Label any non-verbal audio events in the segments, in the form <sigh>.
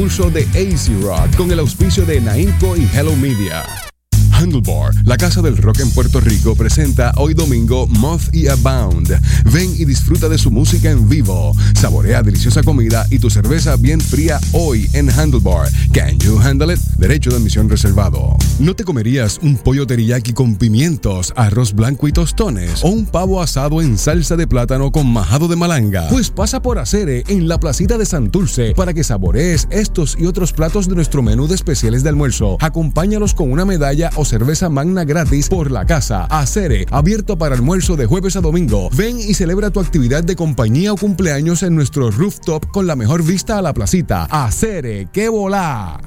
concurso de AC Rock con el auspicio de Naimco y Hello Media. Handlebar, la casa del rock en Puerto Rico, presenta hoy domingo Moth y Abound. Ven y disfruta de su música en vivo. Saborea deliciosa comida y tu cerveza bien fría hoy en Handlebar. Can you handle it? Derecho de admisión reservado. ¿No te comerías un pollo teriyaki con pimientos, arroz blanco y tostones? ¿O un pavo asado en salsa de plátano con majado de malanga? Pues pasa por Acere en la placita de Santurce para que saborees estos y otros platos de nuestro menú de especiales de almuerzo. Acompáñalos con una medalla o cerveza magna gratis por la casa. Acere, abierto para almuerzo de jueves a domingo. Ven y celebra tu actividad de compañía o cumpleaños en nuestro rooftop con la mejor vista a la placita. Acere, qué volá.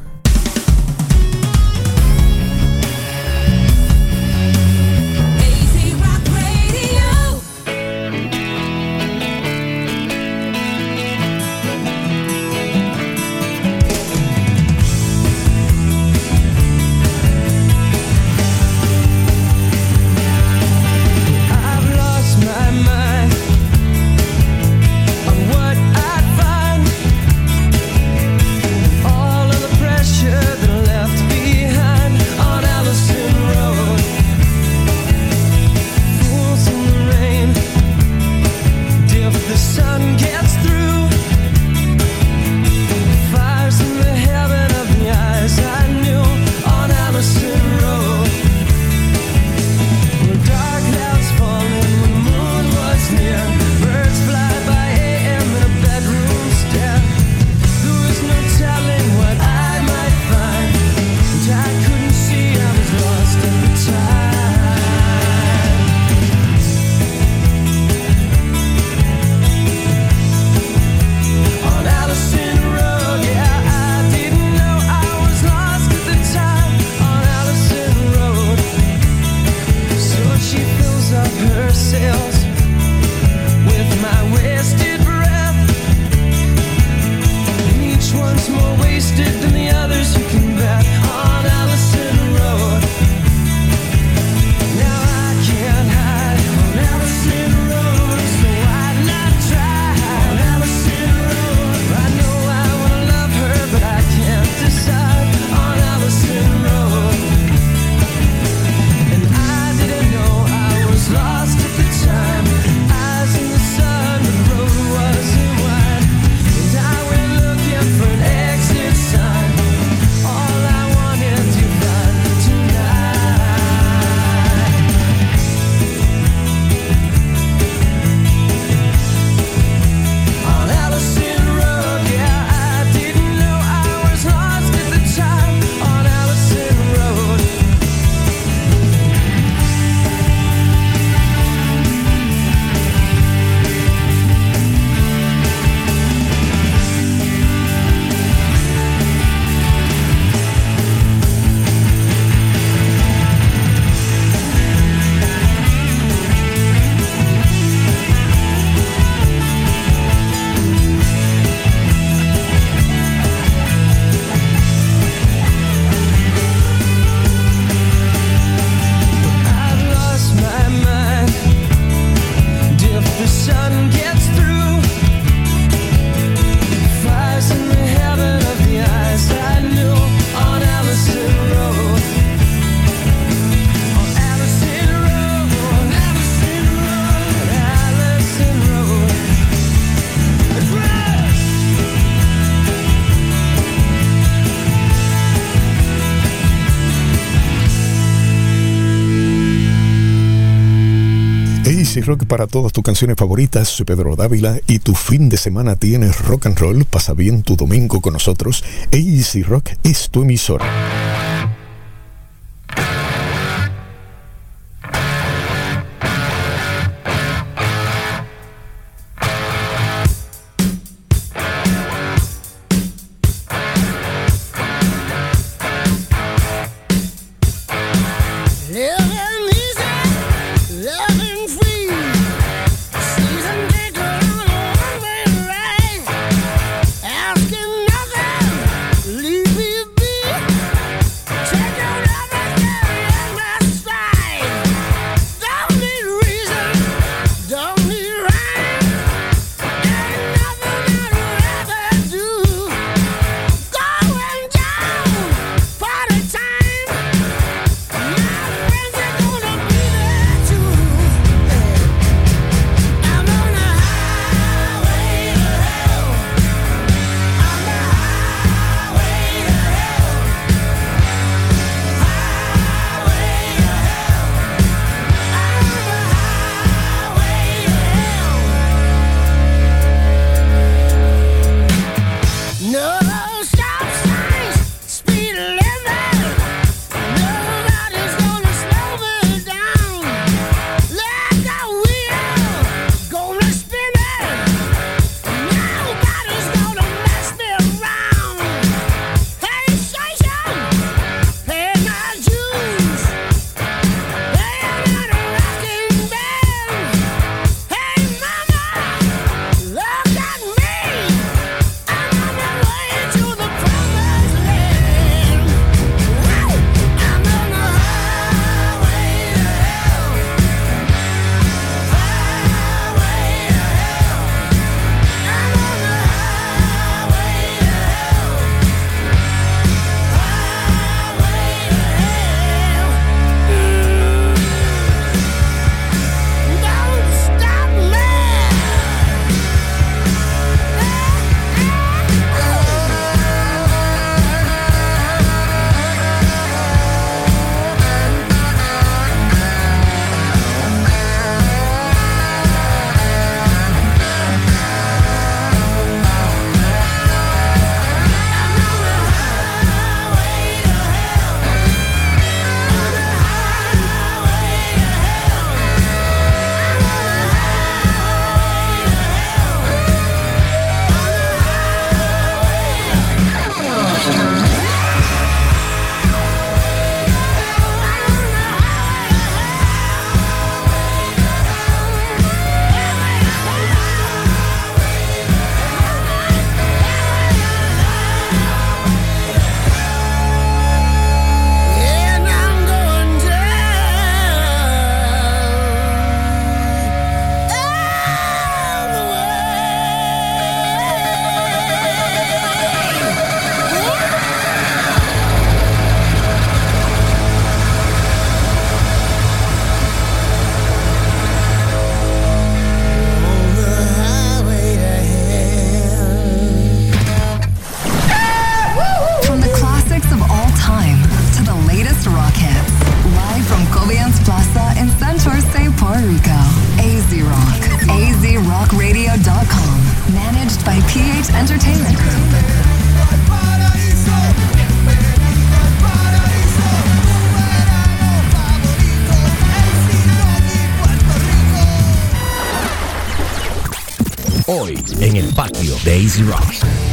Rock para todas tus canciones favoritas. Soy Pedro Dávila y tu fin de semana tienes rock and roll. Pasa bien tu domingo con nosotros. AC Rock es tu emisora.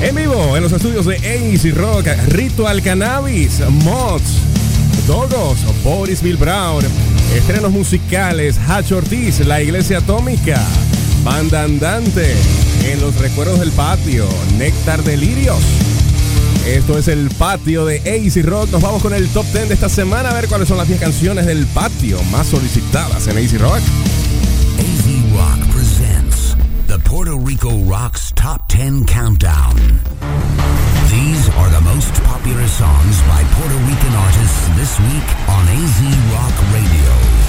En vivo en los estudios de Easy Rock, Ritual Cannabis, Mods, Dogos, Boris Bill Brown, estrenos musicales, Hatch Ortiz, La Iglesia Atómica, Banda Andante, En los Recuerdos del Patio, Néctar Delirios. Esto es el patio de Easy Rock. Nos vamos con el top 10 de esta semana a ver cuáles son las 10 canciones del patio más solicitadas en Easy Rock. The Puerto Rico Rocks Top 10 Countdown. These are the most popular songs by Puerto Rican artists this week on AZ Rock Radio.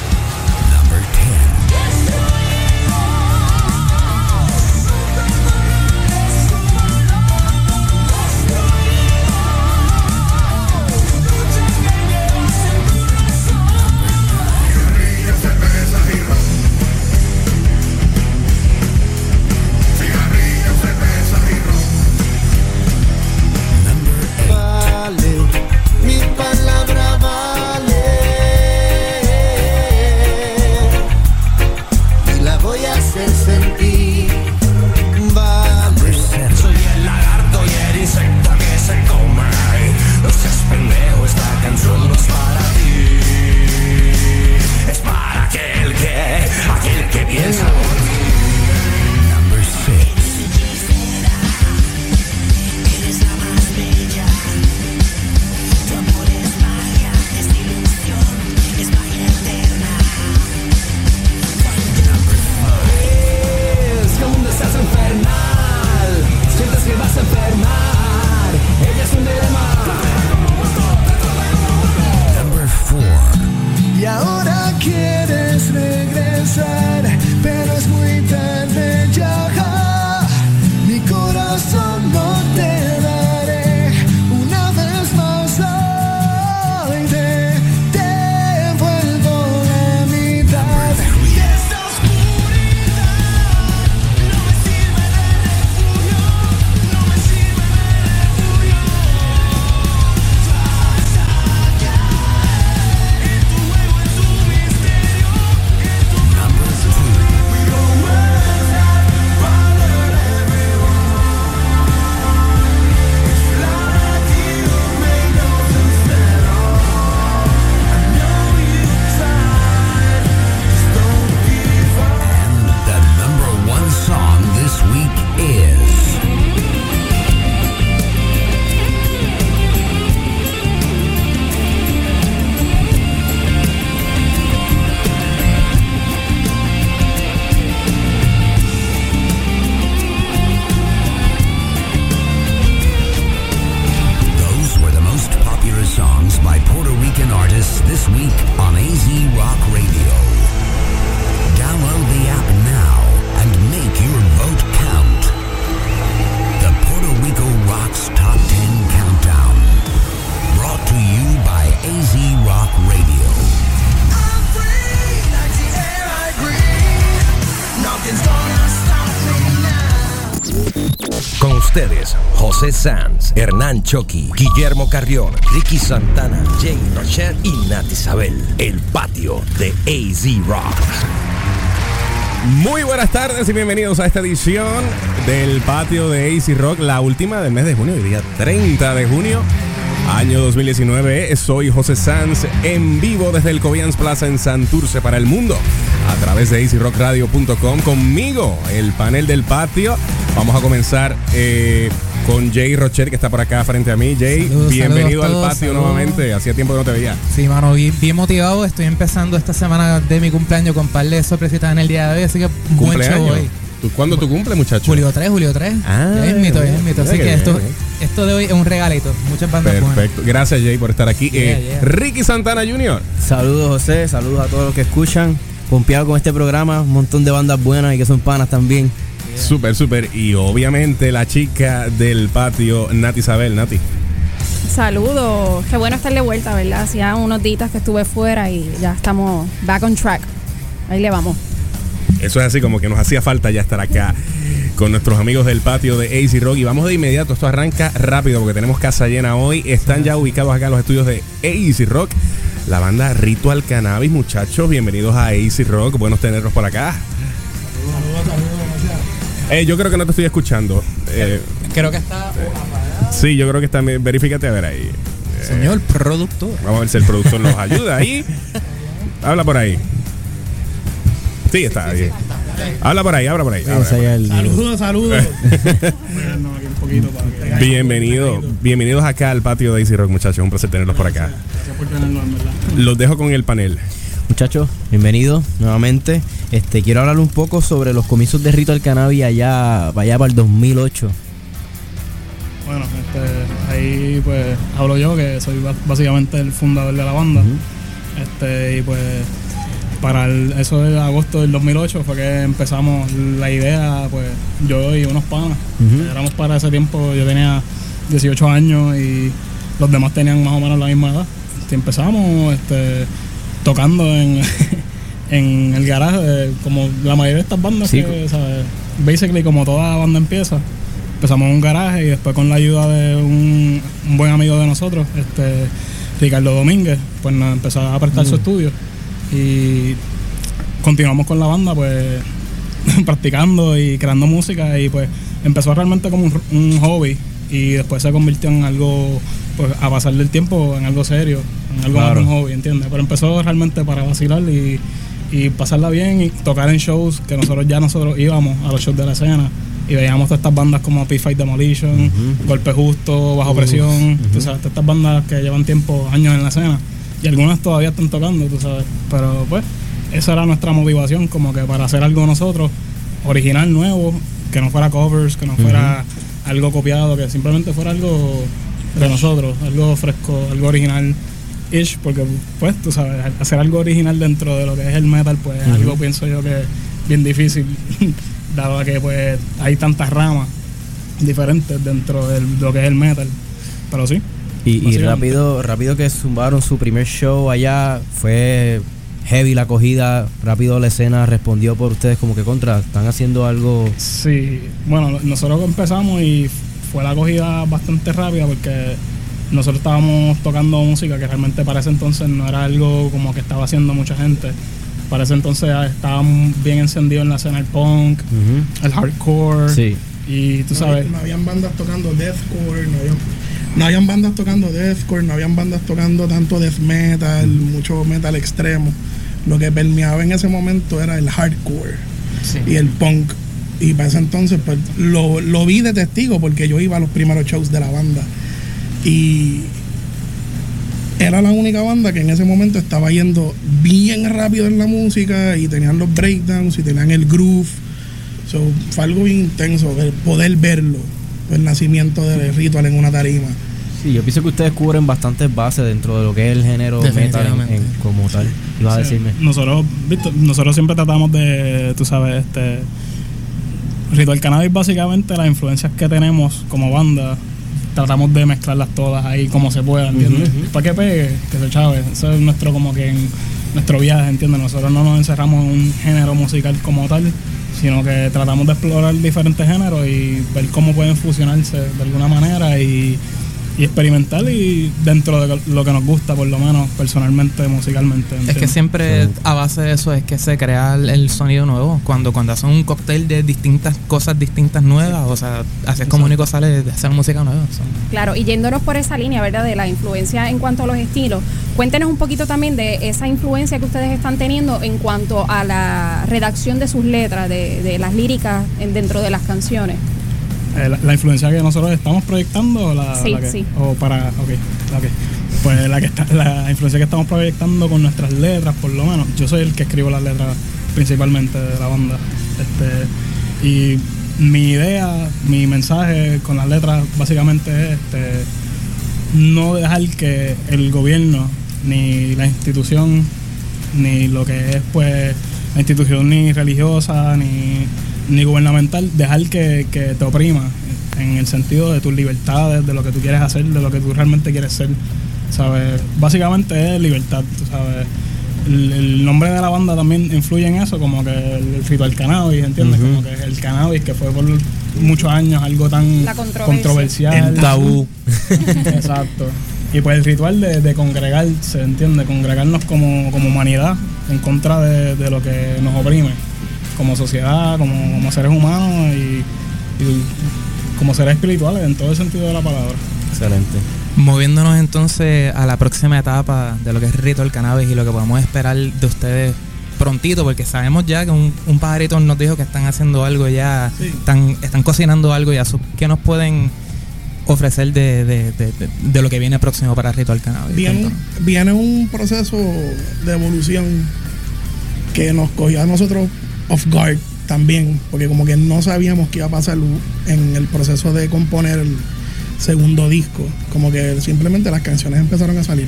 Hernán Guillermo Carrión, Ricky Santana, Jay Rocher y Nat Isabel. El patio de AZ Rock. Muy buenas tardes y bienvenidos a esta edición del patio de AC Rock, la última del mes de junio, el día 30 de junio, año 2019. Soy José Sanz en vivo desde el Cobians Plaza en Santurce para el mundo a través de acrockradio.com. Conmigo, el panel del patio. Vamos a comenzar eh, con Jay Rocher, que está por acá frente a mí. Jay, Saludos, bienvenido saludos al patio saludos. nuevamente. Hacía tiempo que no te veía. Sí, mano, bien, bien motivado. Estoy empezando esta semana de mi cumpleaños con un par de sorpresitas en el día de hoy, así que buen show Cumpleaños. hoy. ¿Tú- ¿Cuándo tu cumple, muchacho? Julio 3, Julio 3. Ah, ya es mito, ya es mito. Así que qué esto, bien. esto de hoy es un regalito. Muchas bandas buenas. Perfecto. Gracias, Jay, por estar aquí. Yeah, Eh, yeah. Ricky Santana Jr. Saludos José, saludos a todos los que escuchan. Pompeado con este programa, un montón de bandas buenas y que son panas también. Súper, súper. Y obviamente la chica del patio, Nati Isabel. Nati. Saludos, qué bueno estar de vuelta, ¿verdad? Hacía unos días que estuve fuera y ya estamos back on track. Ahí le vamos. Eso es así como que nos hacía falta ya estar acá con nuestros amigos del patio de AC Rock. Y vamos de inmediato, esto arranca rápido porque tenemos casa llena hoy. Están ya ubicados acá en los estudios de AC Rock. La banda Ritual Cannabis, muchachos, bienvenidos a AC Rock. Buenos tenerlos por acá. Eh, yo creo que no te estoy escuchando. Eh, Creo que está sí, yo creo que está. Verifícate a ver ahí. señor productor. Vamos a ver si el productor nos ayuda ahí. Habla por ahí. Sí, está bien. Habla por ahí, habla por ahí. Saludos, saludos. <laughs> Bienvenido, bienvenidos acá al patio de AC Rock, muchachos. Un placer tenerlos por acá. Gracias por tenernos, en verdad. Los dejo con el panel. Muchachos, bienvenidos nuevamente. Este, quiero hablar un poco sobre los comienzos de Ritual Cannabis allá, allá para el 2008. Bueno, este, ahí pues hablo yo, que soy básicamente el fundador de la banda. Este, y pues para el- eso de agosto del 2008 fue que empezamos la idea, pues yo y unos panas. Ujú. Éramos para ese tiempo, yo tenía 18 años y los demás tenían más o menos la misma edad. Este, empezamos este, tocando en, <laughs> en el garaje, eh, como la mayoría de estas bandas, Sí. que, ¿sabes? basically como toda banda empieza. Empezamos en un garaje y después con la ayuda de un, un buen amigo de nosotros, este Ricardo Domínguez, pues nos empezó a prestar su estudio y continuamos con la banda pues <laughs> practicando y creando música y pues empezó realmente como un, un hobby y después se convirtió en algo pues a pasar del tiempo en algo serio en algo más Claro. de un hobby ¿entiendes? pero empezó realmente para vacilar y, y pasarla bien y tocar en shows que nosotros ya nosotros íbamos a los shows de la escena y veíamos todas estas bandas como P-Fight Demolition, Golpe Justo, Bajo Presión, tú sabes, todas estas bandas que llevan tiempo, años en la escena y algunas todavía están tocando, tú sabes, pero pues esa era nuestra motivación como que para hacer algo nosotros original, nuevo, que no fuera covers, que no fuera algo copiado, que simplemente fuera algo de nosotros, algo fresco, algo original. Ish, porque pues tú sabes, hacer algo original dentro de lo que es el metal, pues es algo pienso yo que es bien difícil, <laughs> dado a que pues hay tantas ramas diferentes dentro de lo que es el metal. Pero sí. Y, y rápido, rápido que zumbaron su primer show allá, fue heavy la acogida, rápido la escena respondió por ustedes como que contra, están haciendo algo... Sí, bueno, nosotros empezamos y fue la acogida bastante rápida porque nosotros estábamos tocando música que realmente para ese entonces no era algo como que estaba haciendo mucha gente. Para ese entonces estábamos bien encendidos en la escena del punk, Ujú. el hardcore. Sí. Y tú No, sabes, No, habían bandas tocando deathcore, no habían, no habían bandas tocando deathcore, no habían bandas tocando tanto death metal, mucho metal extremo. Lo que permeaba en ese momento era el hardcore y el punk. Y para ese entonces, pues lo, lo vi de testigo porque yo iba a los primeros shows de la banda. Y era la única banda que en ese momento estaba yendo bien rápido en la música y tenían los breakdowns y tenían el groove. So, fue algo bien intenso el poder verlo, el nacimiento del ritual en una tarima. Sí, yo pienso que ustedes cubren bastantes bases dentro de lo que es el género metal en- Definitivamente. en- como tal. Ibas a Sí, decirme. Nosotros, nosotros siempre tratamos de, tú sabes, este. Ritual Cannabis, básicamente, las influencias que tenemos como banda, tratamos de mezclarlas todas ahí como se pueda, ¿entiendes? Para que pegue, que se chave. Eso es nuestro, como que, en- nuestro viaje, ¿entiendes? Nosotros no nos encerramos en un género musical como tal, sino que tratamos de explorar diferentes géneros y ver cómo pueden fusionarse de alguna manera y, y experimentar y dentro de lo que nos gusta, por lo menos personalmente, musicalmente. Es que siempre a base de eso es que se crea el, el sonido nuevo. Cuando, cuando hacen un cóctel de distintas cosas distintas nuevas, o sea, así es como único sale de hacer música nueva. o sea. Claro, y yéndonos por esa línea, ¿verdad? De la influencia en cuanto a los estilos, cuéntenos un poquito también de esa influencia que ustedes están teniendo en cuanto a la redacción de sus letras, de, de las líricas en- dentro de las canciones. Eh, la, la influencia que nosotros estamos proyectando la, Sí, la que, sí. o para ok, ok. pues la que está, la influencia que estamos proyectando con nuestras letras por lo menos yo soy el que escribo las letras principalmente de la banda este y mi idea mi mensaje con las letras básicamente es este no dejar que el gobierno ni la institución ni lo que es pues la institución ni religiosa ni, ni gubernamental dejar que, que te oprima en el sentido de tus libertades de lo que tú quieres hacer de lo que tú realmente quieres ser sabes básicamente es libertad tú sabes el, el nombre de la banda también influye en eso, como que el, el ritual cannabis, ¿entiendes? Como que el cannabis, que fue por muchos años algo tan controversial. El tabú. <laughs> Exacto. Y pues el ritual de, de congregarse, ¿entiendes? Congregarnos como, como humanidad en contra de, de lo que nos oprime, como sociedad, como, como seres humanos y, y como seres espirituales en todo el sentido de la palabra. Excelente. Moviéndonos entonces a la próxima etapa de lo que es Rito del Cannabis y lo que podemos esperar de ustedes prontito, porque sabemos ya que un, un pajarito nos dijo que están haciendo algo ya, Sí. están, están cocinando algo ya. ¿Qué nos pueden ofrecer de, de, de- de- de lo que viene próximo para Rito del Cannabis? Viene, viene un proceso de evolución que nos cogió a nosotros off guard también, porque como que no sabíamos qué iba a pasar en el proceso de componer el segundo disco, como que simplemente las canciones empezaron a salir.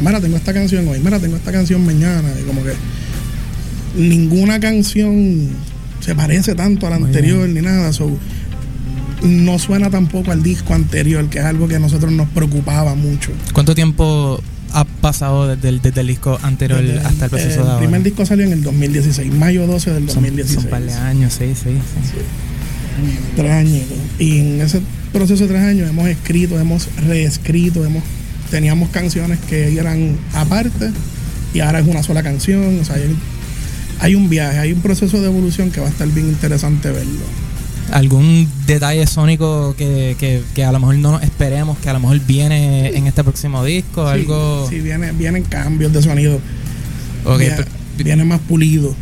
Mira, tengo esta canción hoy, mira, tengo esta canción mañana, y como que ninguna canción se parece tanto a la anterior ni nada, so, no suena tampoco al disco anterior, que es algo que a nosotros nos preocupaba mucho. ¿Cuánto tiempo ha pasado desde el, desde el disco anterior Desde hasta el proceso de el primer disco salió en el 2016, mayo 12 del Son- 2016. Son un par de años, sí, sí. sí. Tres años. Y en ese proceso de tres años hemos escrito, hemos reescrito, hemos teníamos canciones que eran aparte y ahora es una sola canción. O sea, hay, hay un viaje, hay un proceso de evolución que va a estar bien interesante verlo. ¿Algún detalle sónico que, que, que a lo mejor no nos esperemos, que a lo mejor viene en este próximo disco? Sí, algo. Sí, viene, vienen cambios de sonido. Ok, Viene- más pulido.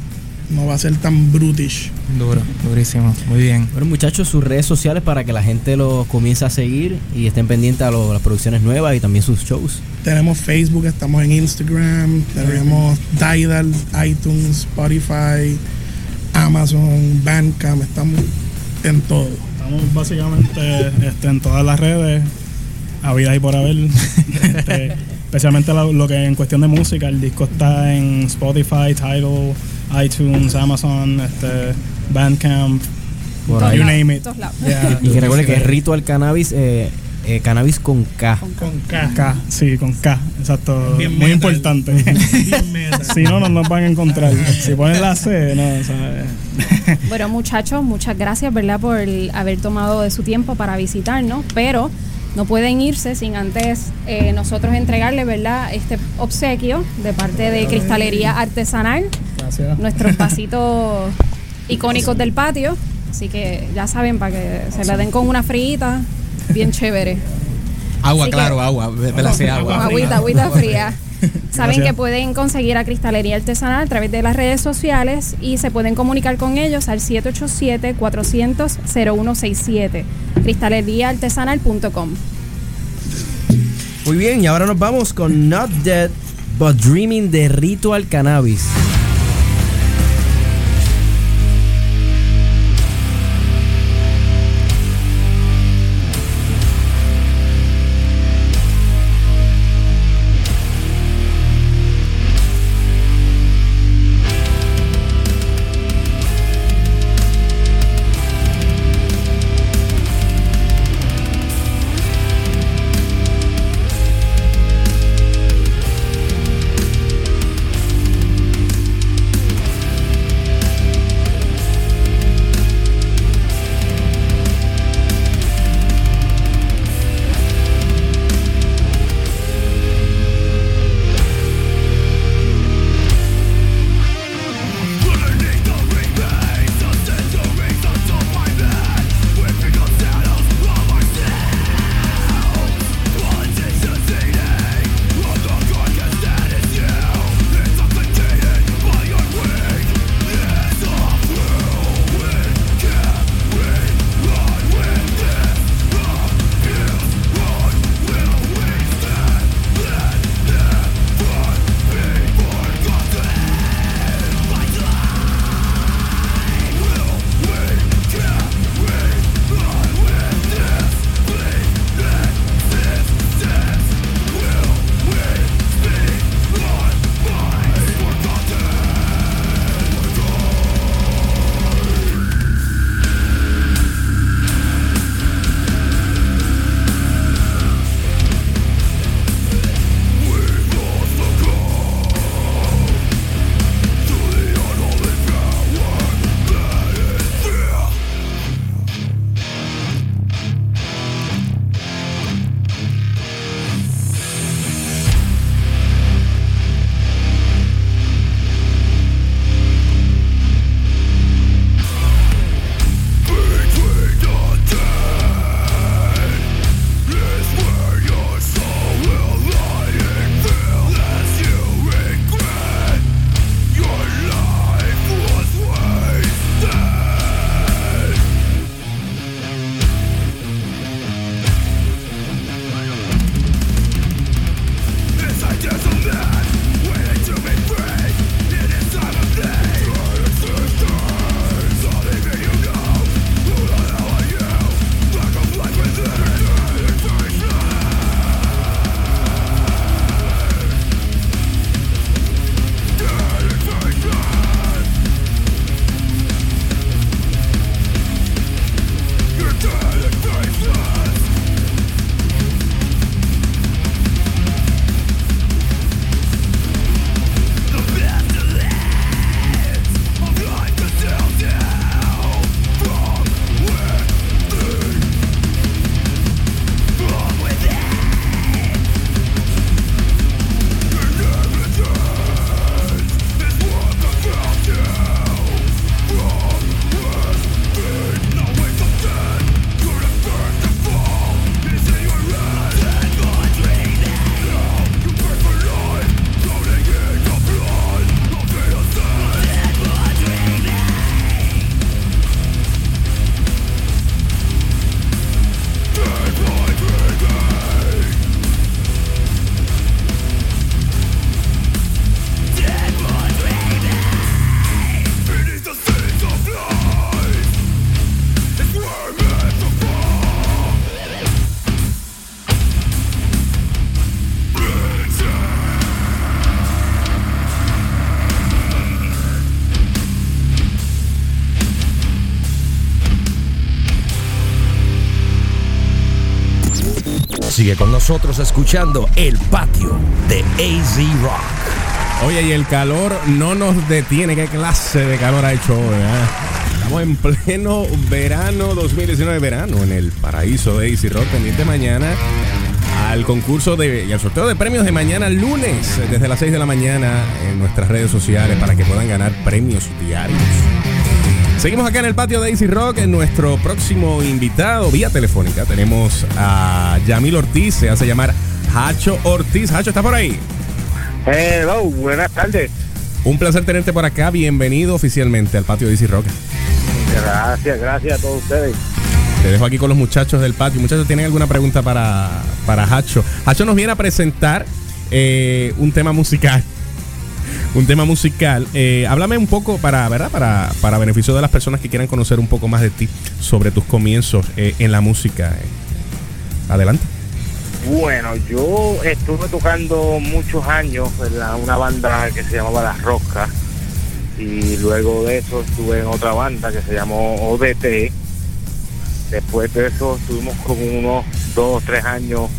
No va a ser tan brutish. Duro, durísimo. Muy bien. Bueno, muchachos, sus redes sociales para que la gente los comience a seguir y estén pendientes a lo- las producciones nuevas y también sus shows. Tenemos Facebook, estamos en Instagram, tenemos Tidal, iTunes, Spotify, Amazon, Bandcamp, estamos en todo. Estamos básicamente este, en todas las redes, habidas y por haber. <laughs> Este, especialmente lo, lo que en cuestión de música, el disco está en Spotify, Tidal, iTunes, Amazon, este, Bandcamp, Por Todos ahí. you name it. Yeah. Y que recuerden que Ritual Cannabis, eh, eh, cannabis con K. Con K. K, sí, con K, exacto. Bien Muy metal. importante. <laughs> Si no, no nos van a encontrar. <laughs> Si ponen la C, no, o sea, <laughs> Bueno, muchachos, muchas gracias, ¿verdad?, por haber tomado de su tiempo para visitarnos, pero no pueden irse sin antes eh, nosotros entregarle, ¿verdad?, este obsequio de parte de Cristalería Artesanal, gracias. nuestros vasitos icónicos del patio. Así que ya saben, para que se la den con una frita, bien chévere. Agua, Así que- claro, agua. Con agua. agüita, agüita fría. <laughs> Saben Gracias. que pueden conseguir a Cristalería Artesanal a través de las redes sociales y se pueden comunicar con ellos al 787-400-0167. Cristaleriaartesanal.com. Muy bien, y ahora nos vamos con Not Dead But Dreaming de Ritual Cannabis. Con nosotros escuchando El Patio de AZ Rock. Oye, y el calor no nos detiene. ¿Qué clase de calor ha hecho hoy? eh? Estamos en pleno verano 2019, verano, en el paraíso de Easy Rock. Pendiente mañana al concurso de, y al sorteo de premios de mañana lunes, desde las 6 de la mañana en nuestras redes sociales para que puedan ganar premios diarios. Seguimos acá en el patio de Easy Rock. En nuestro próximo invitado, vía telefónica, tenemos a Yamil Ortiz. Se hace llamar Hacho Ortiz. Hacho, ¿está por ahí? Hello, buenas tardes. Un placer tenerte por acá. Bienvenido oficialmente al patio de Easy Rock. Gracias, gracias a todos ustedes. Te dejo aquí con los muchachos del patio. Muchachos, ¿tienen alguna pregunta para, para Hacho? Hacho nos viene a presentar eh, un tema musical. Un tema musical. Eh, háblame un poco para, ¿verdad? Para, para beneficio de las personas que quieran conocer un poco más de ti sobre tus comienzos eh, en la música. Adelante. Bueno, yo estuve tocando muchos años en una banda que se llamaba Las Roscas y luego de eso estuve en otra banda que se llamó ODT. Después de eso estuvimos como unos dos o tres años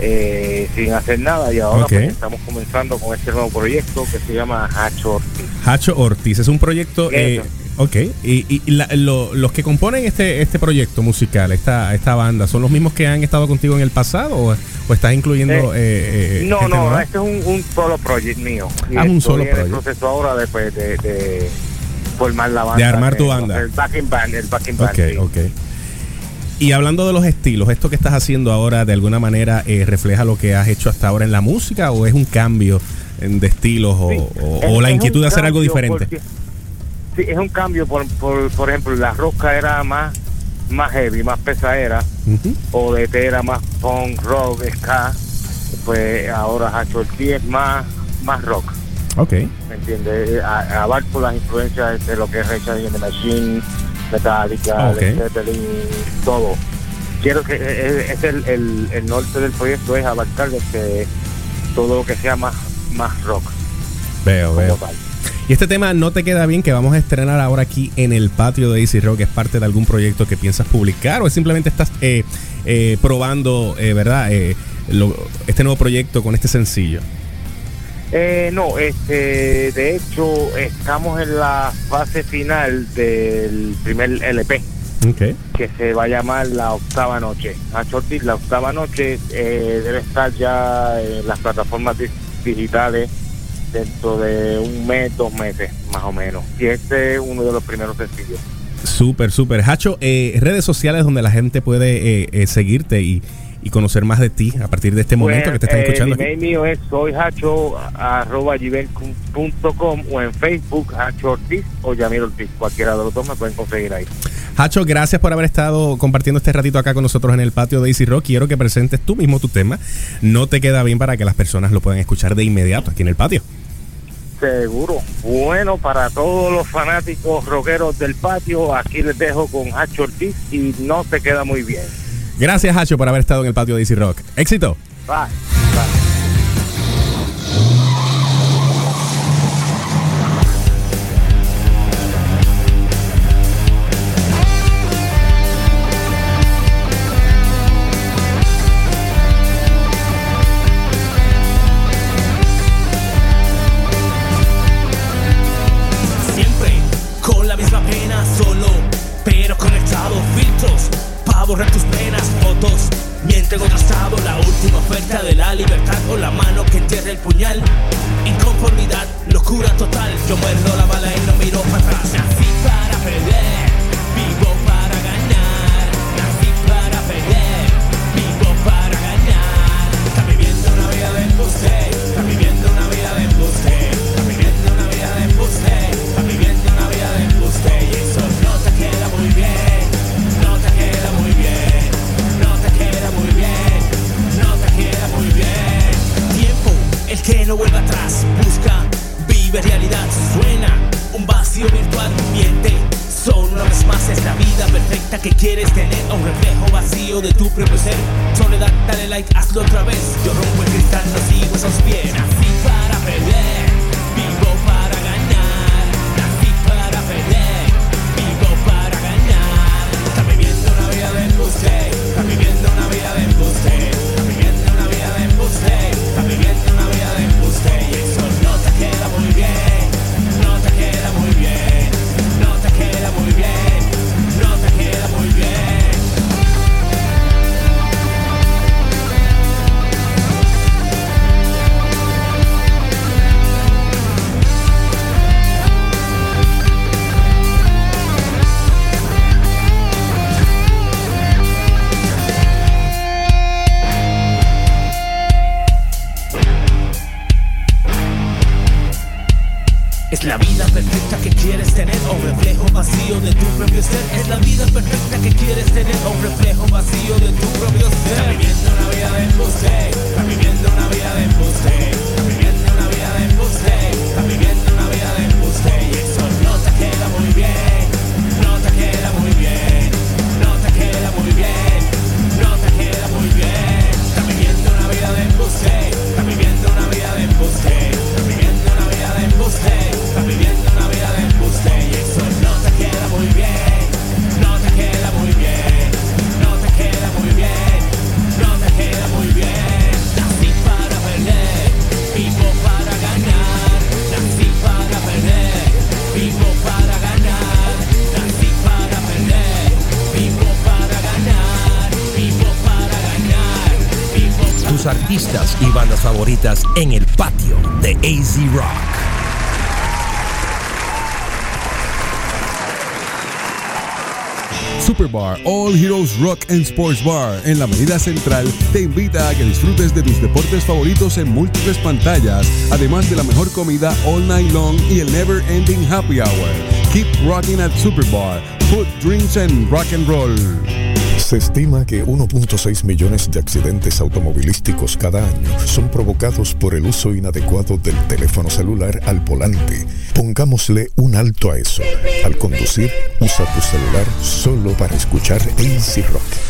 eh, sin hacer nada y ahora Ok. pues, estamos comenzando con este nuevo proyecto que se llama Hacho Ortiz. Hacho Ortiz es un proyecto. eh, ok. Y, y- la- lo- los que componen este, este proyecto musical, esta, esta banda, ¿son los mismos que han estado contigo en el pasado o, o estás incluyendo. eh, eh, no, gente no, nueva? este es un, un solo proyecto mío. Y Ah, un solo proceso ahora de, pues, de, de formar la banda. De armar tu eh, banda. El backing band, el backing band. Ok, sí. ok. Y hablando de los estilos, ¿esto que estás haciendo ahora de alguna manera eh, refleja lo que has hecho hasta ahora en la música o es un cambio en- de estilos o, Sí, o- es- o la inquietud de hacer algo diferente? porque- sí, es un cambio. Por, por, por ejemplo, la rosca era más, más heavy, más pesadera. O de era más punk, rock, ska. Pues ahora Hacho Ortiz es más, más rock. Ok. ¿Me entiendes? A- Abarco las influencias de lo que es Rage Against the Machine, Metallica, Ok. Led Zeppelin, todo. Quiero que eh, es el, el, el norte del proyecto es abarcar este, todo lo que sea más, más rock. Veo, veo. tal. Y este tema no te queda bien que vamos a estrenar ahora aquí en el patio de Easy Rock. ¿Es parte de algún proyecto que piensas publicar o es simplemente estás eh, eh, probando, eh, verdad, eh, lo- este nuevo proyecto con este sencillo? Eh, no, este, de hecho estamos en la fase final del primer LP que se va a llamar La Octava Noche. A Ortiz, La Octava Noche eh, debe estar ya en las plataformas di- digitales dentro de un mes, dos meses más o menos. Y este es uno de los primeros sencillos. Súper, súper. Hacho, eh, redes sociales donde la gente puede eh, eh, seguirte y, y conocer más de ti a partir de este momento que te están Pues, escuchando. El aquí. email mío es soyhacho.gmail.com o en Facebook Hacho Ortiz o Yamil Ortiz. Cualquiera de los dos me pueden conseguir ahí. Hacho, gracias por haber estado compartiendo este ratito acá con nosotros en el patio de Easy Rock. Quiero que presentes tú mismo tu tema. No te queda bien para que las personas lo puedan escuchar de inmediato aquí en el patio. Seguro. Bueno, para todos los fanáticos rockeros del patio, aquí les dejo con Hacho Ortiz y no te queda muy bien. Gracias, Hacho, por haber estado en el patio de Easy Rock. Éxito. Bye. Bye. De la libertad o la mano que entierra el puñal. Inconformidad, locura total. Yo muerdo la bala y no miro para atrás. Nací para perder, vivo para ganar. Nací para perder, vivo para ganar. Está viviendo una vida de embuste, no vuelve atrás, busca, vive realidad, suena un vacío virtual, miente. Son una vez más es la vida perfecta que quieres tener o un reflejo vacío de tu propio ser. Soledad, dale like, hazlo otra vez. Yo rompo el cristal, no sigo esos pies. Nací para perder, Es la vida perfecta que quieres tener o reflejo vacío de tu propio ser. Es la vida perfecta que quieres tener o reflejo vacío de tu propio ser. Está viviendo una vida de embuste, está viviendo una vida de embuste, está viviendo una vida de embuste, está viviendo una vida de embuste y eso no te queda muy bien, no te queda muy bien, no te queda muy bien, no te queda muy bien. Está viviendo una vida de embuste, está viviendo una vida de embuste, está viviendo una vida de embuste, Tus artistas y bandas favoritas en el patio de AZ Rock. Superbar All Heroes Rock and Sports Bar en la Avenida Central te invita a que disfrutes de tus deportes favoritos en múltiples pantallas, además de la mejor comida all night long y el never ending happy hour. Keep rocking at Superbar. Food, drinks and rock and roll. Se estima que 1.6 millones de accidentes automovilísticos cada año son provocados por el uso inadecuado del teléfono celular al volante. Pongámosle un alto a eso. Al conducir, usa tu celular solo para escuchar AC Rock.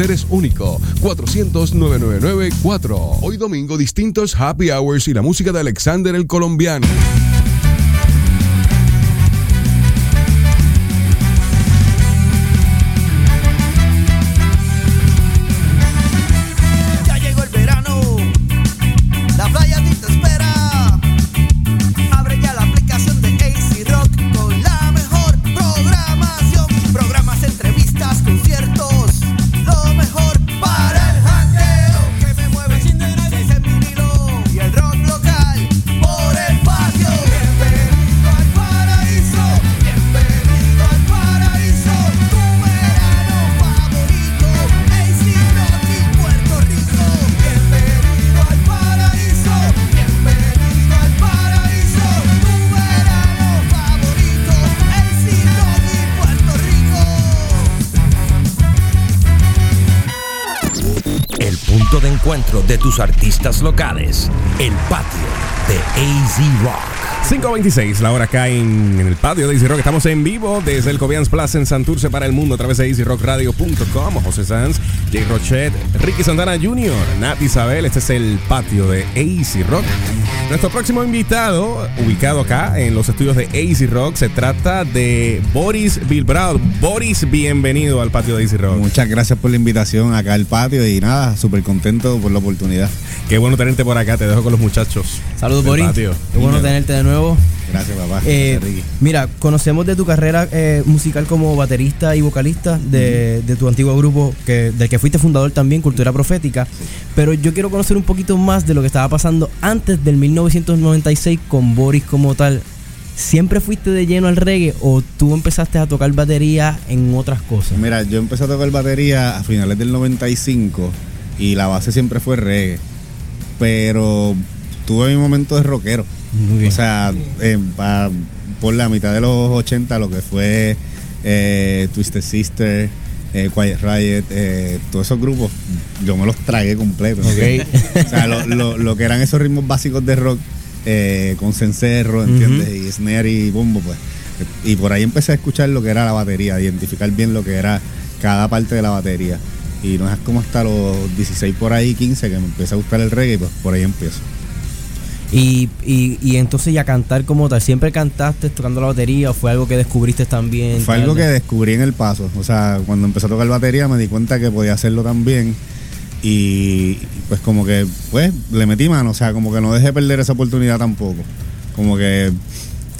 es único. 400-999-4. Hoy domingo, distintos happy hours y la música de Alexander el Colombiano. De tus artistas locales. El patio de AZ Rock. 526, la hora acá en, en el patio de Easy Rock. Estamos en vivo desde el Cobians Plaza en Santurce para el mundo a través de easyrockradio.com. José Sanz, Jay Rochet, Ricky Santana Jr., Nat Isabel. Este es el patio de Easy Rock. Nuestro próximo invitado, ubicado acá en los estudios de Easy Rock, se trata de Boris Bilbrao. Boris, bienvenido al patio de Easy Rock. Muchas gracias por la invitación acá al patio y nada, súper contento por la oportunidad. Qué bueno tenerte por acá, te dejo con los muchachos. Saludos, Boris. patio. Qué bueno tenerte de nuevo. Gracias, papá. Eh, Gracias, mira, conocemos de tu carrera eh, musical como baterista y vocalista de, de tu antiguo grupo, que, del que fuiste fundador también, Cultura Profética. Pero yo quiero conocer un poquito más de lo que estaba pasando antes del 1996 con Boris como tal. ¿Siempre fuiste de lleno al reggae o tú empezaste a tocar batería en otras cosas? Mira, yo empecé a tocar batería a finales del 95 y la base siempre fue reggae. Pero tuve mi momento de rockero. Muy bien. O sea, eh, pa- por la mitad de los 80, lo que fue eh, Twisted Sister, eh, Quiet Riot, eh, todos esos grupos, yo me los tragué completos. Ok. <laughs> o sea, lo, lo- lo que eran esos ritmos básicos de rock, con cencerro, ¿entiendes? Y snare y bombo, pues. Y por ahí empecé a escuchar lo que era la batería, a identificar bien lo que era cada parte de la batería. Y no es como hasta los 16 por ahí, 15, que me empieza a gustar el reggae, pues por ahí empiezo. Y, y, y entonces ya cantar como tal, ¿siempre cantaste tocando la batería o fue algo que descubriste también? Fue algo que descubrí en el paso. O sea, cuando empecé a tocar batería me di cuenta que podía hacerlo también. Y pues como que, pues, le metí mano. O sea, como que no dejé perder esa oportunidad tampoco. Como que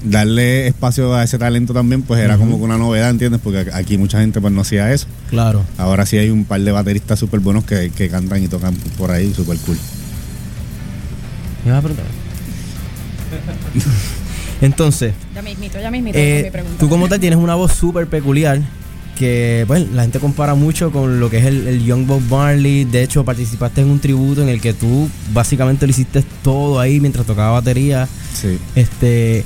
darle espacio a ese talento también, pues era como que una novedad, ¿entiendes? Porque aquí mucha gente pues no hacía eso. Claro. Ahora sí hay un par de bateristas súper buenos que, que cantan y tocan por ahí, súper cool. ¿Me vas a preguntar? <laughs> Entonces, Ya mismito, ya mismito eh, con mi pregunta. tú como tal tienes una voz súper peculiar que bueno, la gente compara mucho con lo que es el, el Young Bob Marley. De hecho, participaste en un tributo en el que tú básicamente lo hiciste todo ahí mientras tocaba batería. Sí. Este,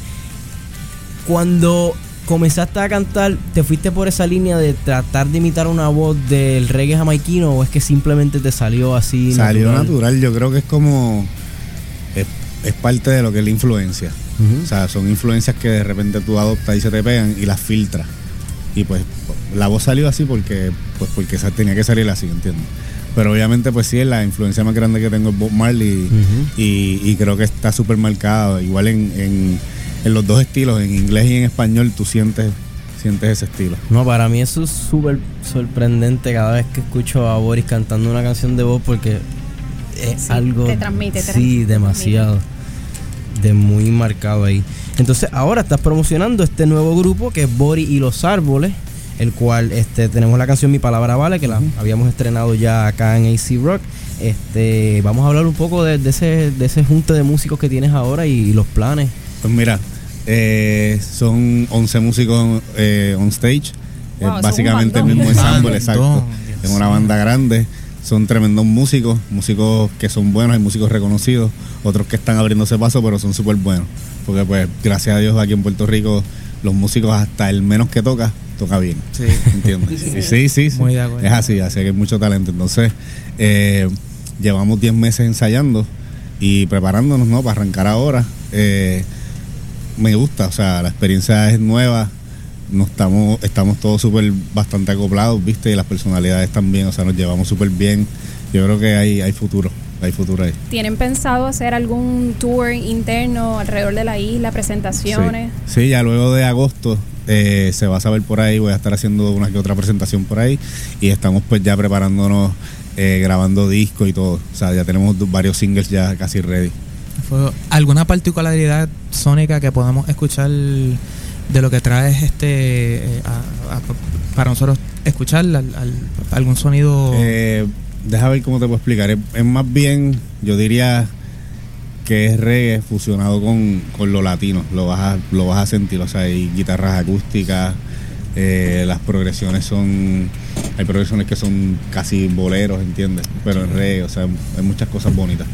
cuando comenzaste a cantar, ¿te fuiste por esa línea de tratar de imitar una voz del reggae jamaiquino o es que simplemente te salió así? Salió natural, yo creo que es como. Es, es parte de lo que es la influencia. O sea, son influencias que de repente tú adoptas y se te pegan y las filtras. Y pues la voz salió así porque pues porque tenía que salir así, ¿entiendes? Pero obviamente pues sí, la influencia más grande que tengo es Bob Marley y, y creo que está súper marcado. Igual en, en, en los dos estilos, en inglés y en español, tú sientes, sientes ese estilo. No, para mí eso es súper sorprendente cada vez que escucho a Boris cantando una canción de voz porque es Sí, algo... te transmite, te Sí, transmite. demasiado. De muy marcado ahí. Entonces ahora estás promocionando este nuevo grupo que es Boris y los Árboles, el cual este, tenemos la canción Mi Palabra Vale, que la habíamos estrenado ya acá en AC Rock. Este, vamos a hablar un poco de, de ese, de ese junte de músicos que tienes ahora y, los planes. Pues mira, eh, son 11 músicos eh, on stage. Wow, Eh, básicamente el mismo ensamble, exacto. Es una banda grande. Son tremendos músicos, músicos que son buenos, hay músicos reconocidos, otros que están abriéndose paso, pero son súper buenos. Porque pues, gracias a Dios, aquí en Puerto Rico, los músicos hasta el menos que toca, toca bien. Sí. ¿Entiendes? Sí. Sí, sí, sí. Muy de acuerdo. Es así, así que hay mucho talento. Entonces, eh, llevamos 10 meses ensayando y preparándonos, ¿no? Para arrancar ahora. Eh, me gusta, o sea, la experiencia es nueva. Nos estamos, estamos todos súper bastante acoplados, ¿viste? Y las personalidades también, o sea, nos llevamos súper bien. Yo creo que hay, hay futuro, hay futuro ahí. ¿Tienen pensado hacer algún tour interno alrededor de la isla, presentaciones? Sí, Sí, ya luego de agosto eh, se va a saber por ahí, voy a estar haciendo una que otra presentación por ahí y estamos pues ya preparándonos, eh, grabando discos y todo. O sea, ya tenemos varios singles ya casi ready. ¿Alguna particularidad sónica que podamos escuchar de lo que traes este eh, para nosotros escuchar al- al- algún sonido? Eh, deja ver cómo te puedo explicar. Es, es más bien, yo diría que es reggae fusionado con, con lo latino. Lo vas, a, lo vas a sentir. O sea, hay guitarras acústicas, eh, las progresiones son. Hay progresiones que son casi boleros, ¿entiendes? Pero en reggae, o sea, hay muchas cosas bonitas.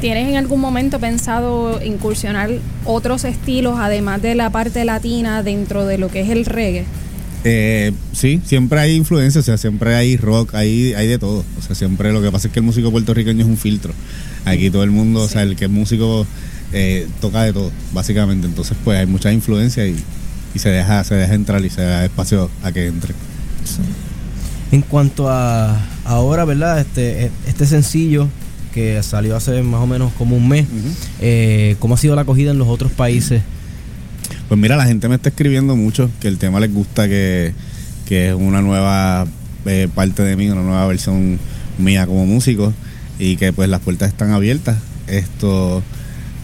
¿Tienes en algún momento pensado incursionar otros estilos, además de la parte latina, dentro de lo que es el reggae? Eh, sí, siempre hay influencia, o sea, siempre hay rock, hay, hay de todo. O sea, siempre lo que pasa es que el músico puertorriqueño es un filtro. Aquí todo el mundo, o sea, el que es músico eh, toca de todo, básicamente. Entonces, pues hay mucha influencia y, y se deja, se deja entrar y se da espacio a que entre. En cuanto a ahora, ¿verdad? Este, este sencillo que salió hace más o menos como un mes, eh, ¿cómo ha sido la acogida en los otros países? Pues mira, la gente me está escribiendo mucho que el tema les gusta, que, que es una nueva eh, parte de mí, una nueva versión mía como músico y que pues las puertas están abiertas. Esto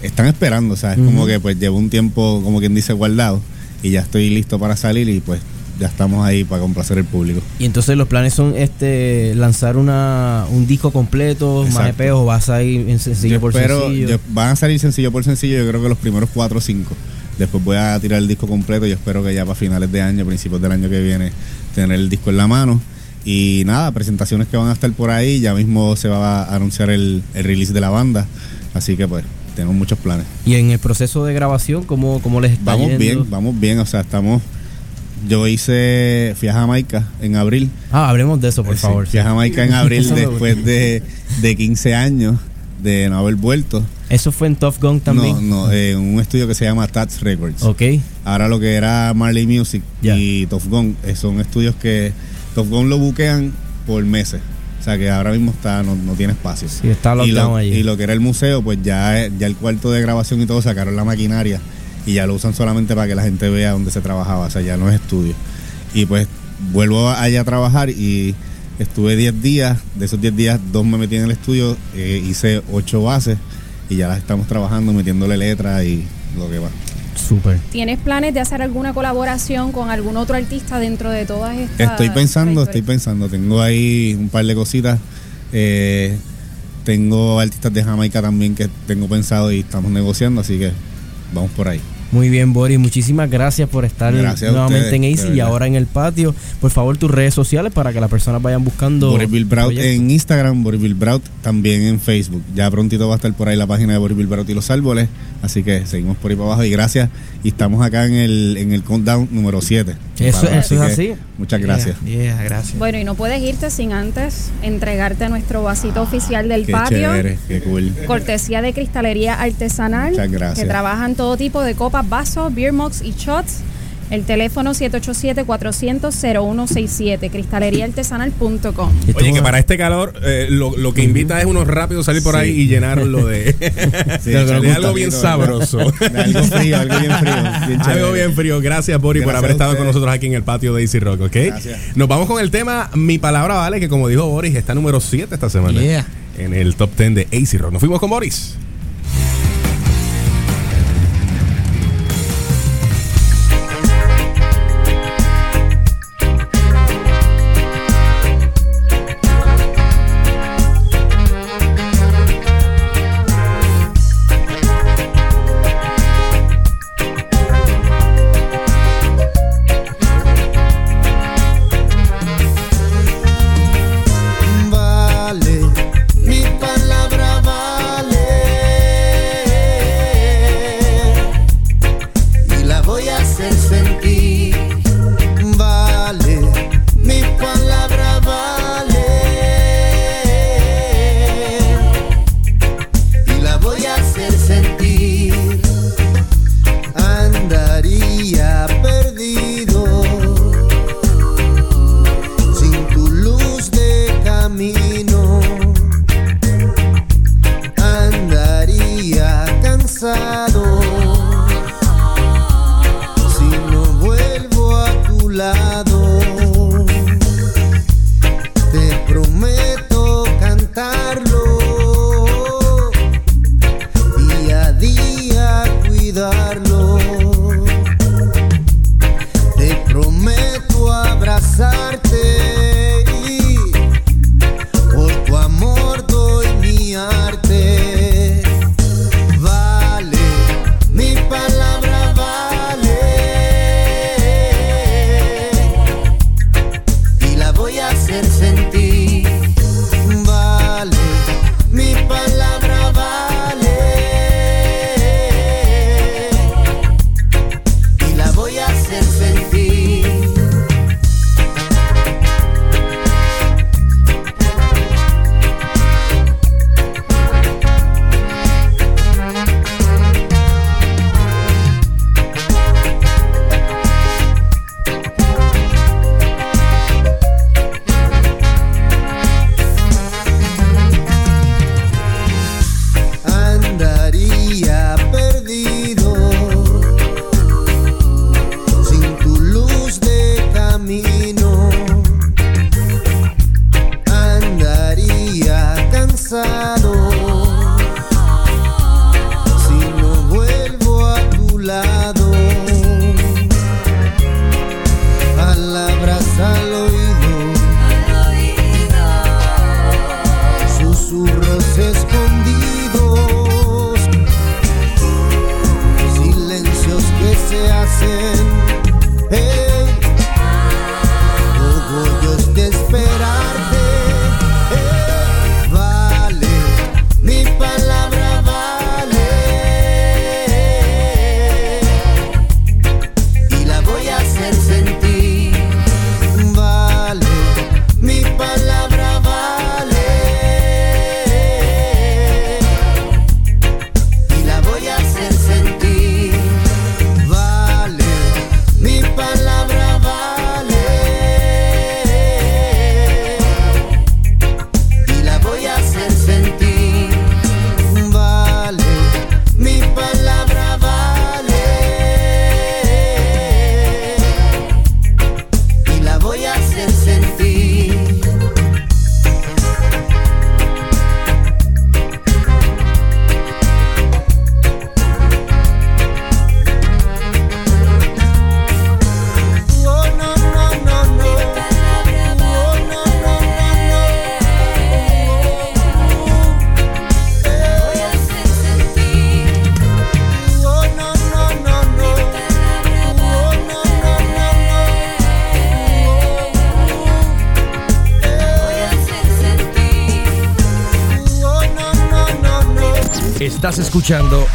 están esperando, o sea, es como que pues llevo un tiempo, como quien dice, guardado y ya estoy listo para salir y pues ya estamos ahí para complacer al público. Y entonces los planes son este lanzar una, un disco completo, más. EP o vas a ir en sencillo Yo por espero- sencillo. yo- van a salir sencillo por sencillo, yo creo que los primeros cuatro o cinco. Después voy a tirar el disco completo. Yo espero que ya para finales de año, principios del año que viene, tener el disco en la mano. Y nada, presentaciones que van a estar por ahí. Ya mismo se va a anunciar el, el release de la banda. Así que pues, tenemos muchos planes. Y en el proceso de grabación, ¿cómo, cómo les está Vamos yendo? bien, vamos bien. O sea, estamos. Yo hice. Fui a Jamaica en abril. Ah, hablemos de eso, por Sí, favor. Fui a Jamaica en <laughs> abril después de, de 15 años de no haber vuelto. ¿Eso fue en Tough Gun también? No, no, eh, un estudio que se llama Tats Records. Ok. Ahora lo que era Marley Music y Top Gun eh, son estudios que Top Gun lo buquean por meses. O sea que ahora mismo está no, no tiene espacio. Sí, está y, lo, allí. y lo que era el museo, pues ya, ya el cuarto de grabación y todo sacaron la maquinaria y ya lo usan solamente para que la gente vea dónde se trabajaba. O sea, ya no es estudio. Y pues vuelvo allá a trabajar y estuve 10 días. De esos 10 días, dos me metí en el estudio, eh, hice 8 bases y ya las estamos trabajando, metiéndole letras y, lo que va. Súper. ¿Tienes planes de hacer alguna colaboración con algún otro artista dentro de todas estas? Estoy pensando, estoy pensando. Tengo ahí un par de cositas. Eh, tengo artistas de Jamaica también que tengo pensado y estamos negociando, así que vamos por ahí. Muy bien, Boris. Muchísimas gracias por estar Gracias nuevamente ustedes, en AC y ahora en el patio. Por favor, tus redes sociales para que las personas vayan buscando. Boris Bill Braut proyectos. en Instagram, Boris Bill Braut también en Facebook. Ya prontito va a estar por ahí la página de Boris Bill Braut y los árboles. Así que seguimos por ahí para abajo y gracias. Y estamos acá en el, en el countdown número 7. Eso- eso es así. Muchas gracias. Yeah, gracias. Bueno, y no puedes irte sin antes entregarte nuestro vasito oficial del Qué patio. chévere, qué cool. Cortesía de cristalería artesanal. Muchas gracias. Que trabajan todo tipo de copas, vasos, beer mugs y shots. El teléfono 787-400-0167, cristaleríaartesanal.com. Oye, que para este calor eh, lo, lo que invita es uno rápido salir por ahí y llenarlo de, <laughs> Sí, de algo bien sabroso. De algo frío, algo bien frío. bien <laughs> algo bien frío. Gracias, Bori, por Gracias haber a estado con nosotros aquí en el patio de Easy Rock, ¿ok? Gracias. Nos vamos con el tema Mi Palabra Vale, que como dijo Boris, está número 7 esta semana. Yeah. En el top 10 de Easy Rock. Nos fuimos con Boris. Estás escuchando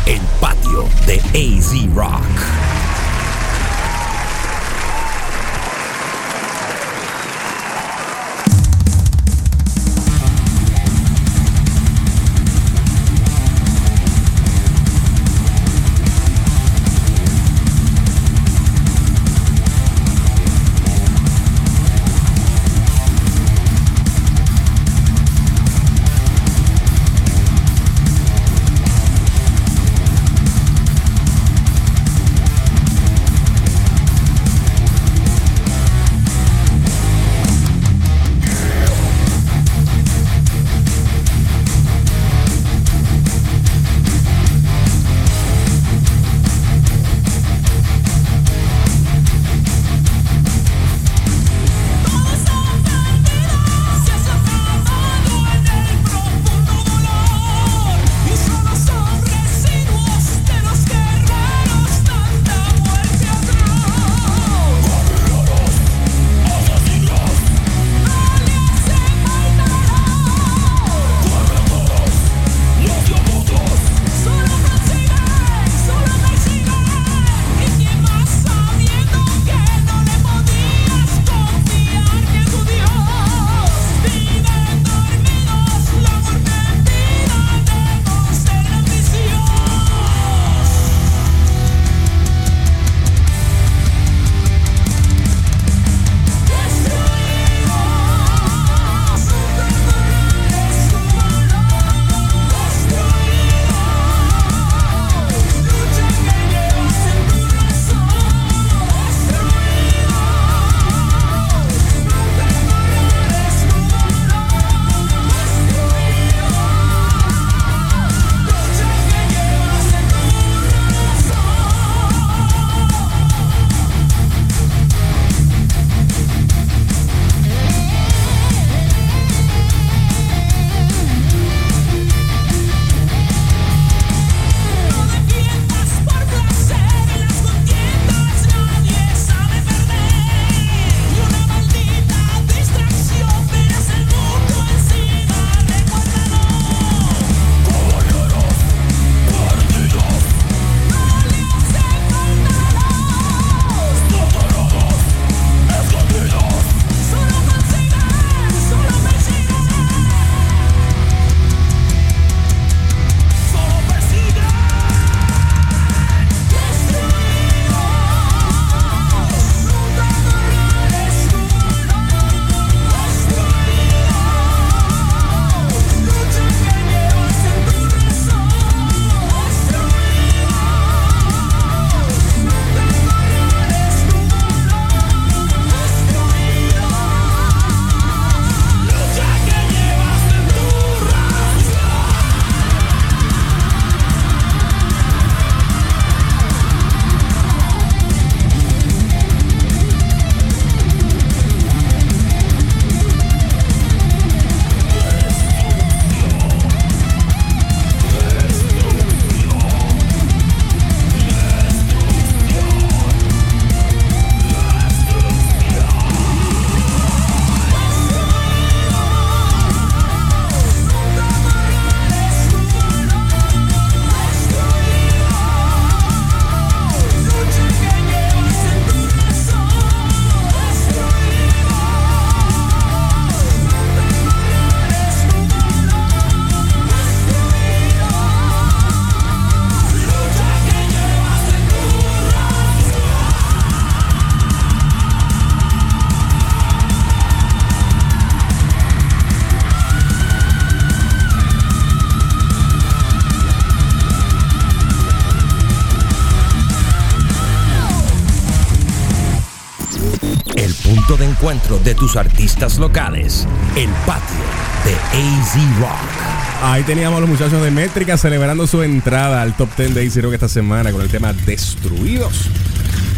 encuentro de tus artistas locales. El patio de AZ Rock. Ahí teníamos los muchachos de Métrica celebrando su entrada al top 10 de AC Rock esta semana con el tema Destruidos.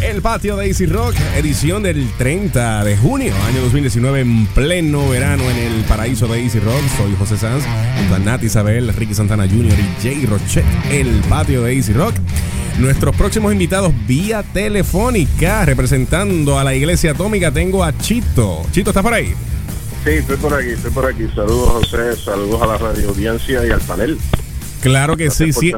El patio de AC Rock, edición del 30 de junio, año 2019, en pleno verano en el paraíso de AC Rock. Soy José Sanz, junto a Nat Isabel, Ricky Santana Jr. y Jay Rochet. El patio de AC Rock. Nuestros próximos invitados vía telefónica, representando a la Iglesia Atómica, tengo a Chito. Chito, ¿estás por ahí? Sí, estoy por aquí, estoy por aquí. Saludos José, saludos a la radio audiencia y al panel. Claro que Gracias sí,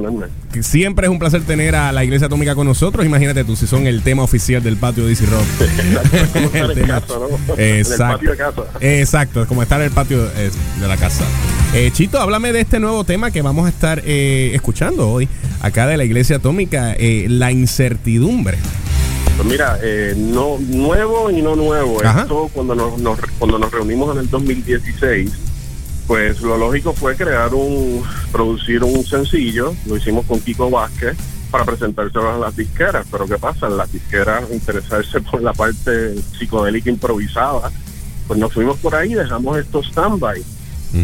sí. Siempre es un placer tener a la Iglesia Atómica con nosotros. Imagínate tú, si son el tema oficial del patio de Easy Rock. <laughs> Exacto, es <laughs> El en tema- casa, ¿no? <laughs> En el Exacto. patio de casa. Exacto, como estar en el patio eh, de la casa. Eh, Chito, háblame de este nuevo tema que vamos a estar eh, escuchando hoy acá de la Iglesia Atómica, eh, la incertidumbre. Pues mira, eh, no nuevo y no nuevo. Ajá. Esto cuando nos, nos- cuando nos reunimos en el 2016, pues lo lógico fue crear un, producir un sencillo. Lo hicimos con Kiko Vázquez para presentárselo a las disqueras. Pero ¿qué pasa? Las disqueras interesarse por la parte psicodélica improvisada. Pues nos fuimos por ahí dejamos esto stand-by.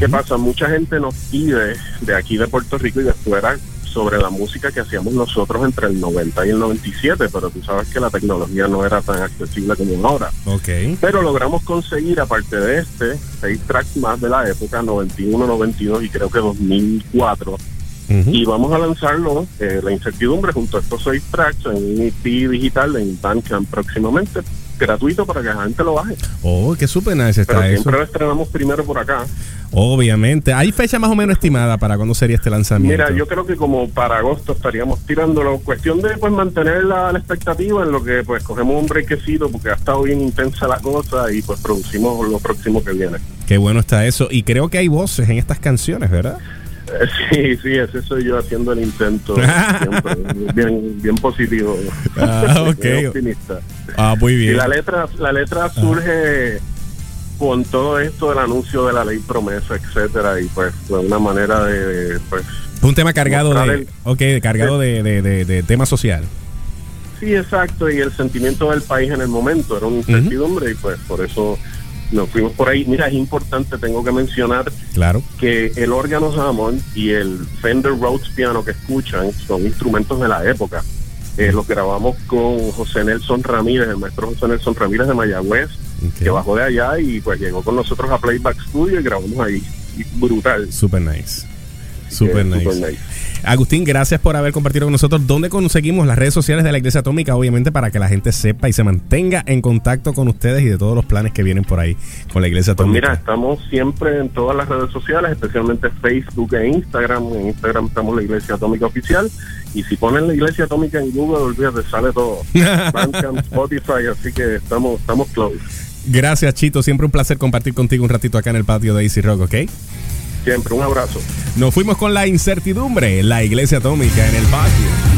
¿Qué pasa? Mucha gente nos pide de aquí de Puerto Rico y de fuera sobre la música que hacíamos nosotros entre el 90 y el 97, pero tú sabes que la tecnología no era tan accesible como ahora. Ok. Pero logramos conseguir, aparte de este, seis tracks más de la época, 91, 92 y creo que 2004. Y vamos a lanzarlo, eh, La Incertidumbre, junto a estos seis tracks en un EP digital en Bandcamp próximamente, gratuito para que la gente lo baje. Oh, qué súper nice Pero está eso. siempre lo estrenamos primero por acá. Obviamente. ¿Hay fecha más o menos estimada para cuándo sería este lanzamiento? Mira, yo creo que como para agosto estaríamos tirándolo. Cuestión de pues mantener la, la expectativa en lo que pues cogemos un brequecito porque ha estado bien intensa la cosa y pues producimos lo próximo que viene. Qué bueno está eso. Y creo que hay voces en estas canciones, ¿verdad? <laughs> Sí, sí, ese soy yo haciendo el intento. siempre, <laughs> bien, bien positivo. Ah. Bien optimista. Ah, muy Y bien. la letra, la letra surge con todo esto del anuncio de la ley promesa, etcétera, y pues de una manera de pues Un tema cargado de, el- ok, cargado de, de, de- de tema social. Sí, exacto, y el sentimiento del país en el momento era una incertidumbre y pues por eso nos fuimos por ahí. Mira, es importante, tengo que mencionar Claro. que el órgano Hammond y el Fender Rhodes piano que escuchan son instrumentos de la época. Eh, los grabamos con José Nelson Ramírez, el maestro José Nelson Ramírez de Mayagüez, que bajó de allá y pues llegó con nosotros a Playback Studio y grabamos ahí. Y brutal. Super nice. Super que nice. super nice. Agustín, gracias por haber compartido con nosotros. ¿Dónde conseguimos las redes sociales de la Iglesia Atómica? Obviamente para que la gente sepa y se mantenga en contacto con ustedes y de todos los planes que vienen por ahí con la Iglesia Pues Atómica. mira, estamos siempre en todas las redes sociales, especialmente Facebook e Instagram. En Instagram estamos la Iglesia Atómica Oficial. Y si ponen la Iglesia Atómica en Google, olvídate, sale todo. <laughs> Bandcamp, Spotify, así que estamos, estamos close. Gracias, Chito. Siempre un placer compartir contigo un ratito acá en el patio de Easy Rock, ¿ok? Siempre, un abrazo. Nos fuimos con la incertidumbre, la Iglesia Atómica en el patio.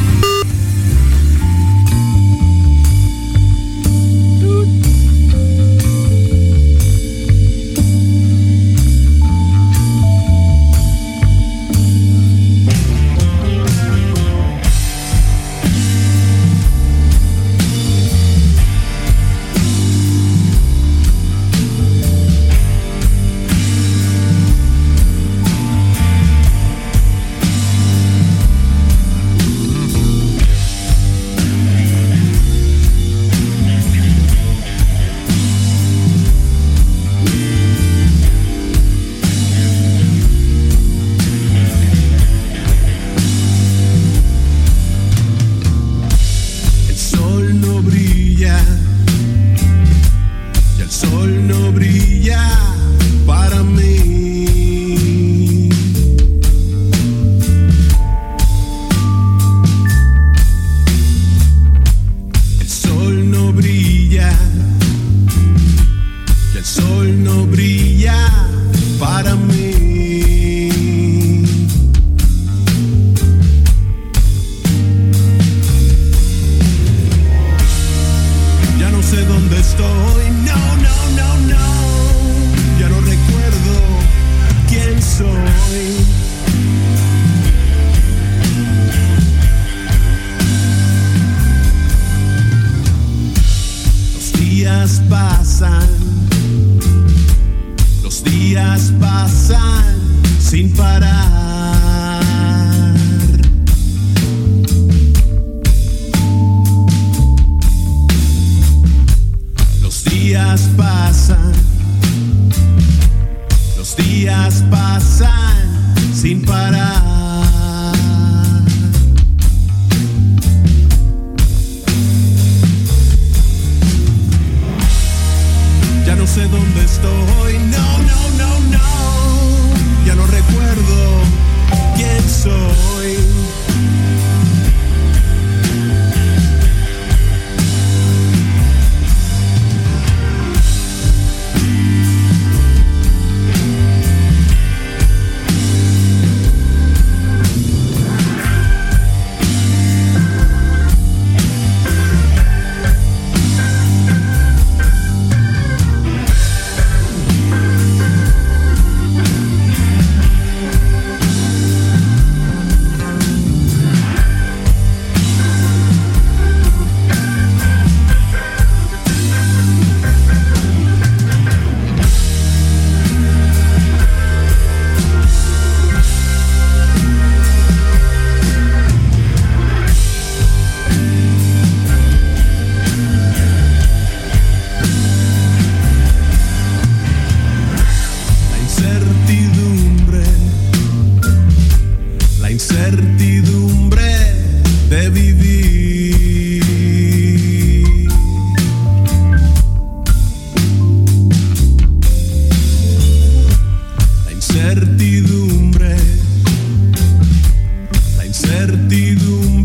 Incertidumbre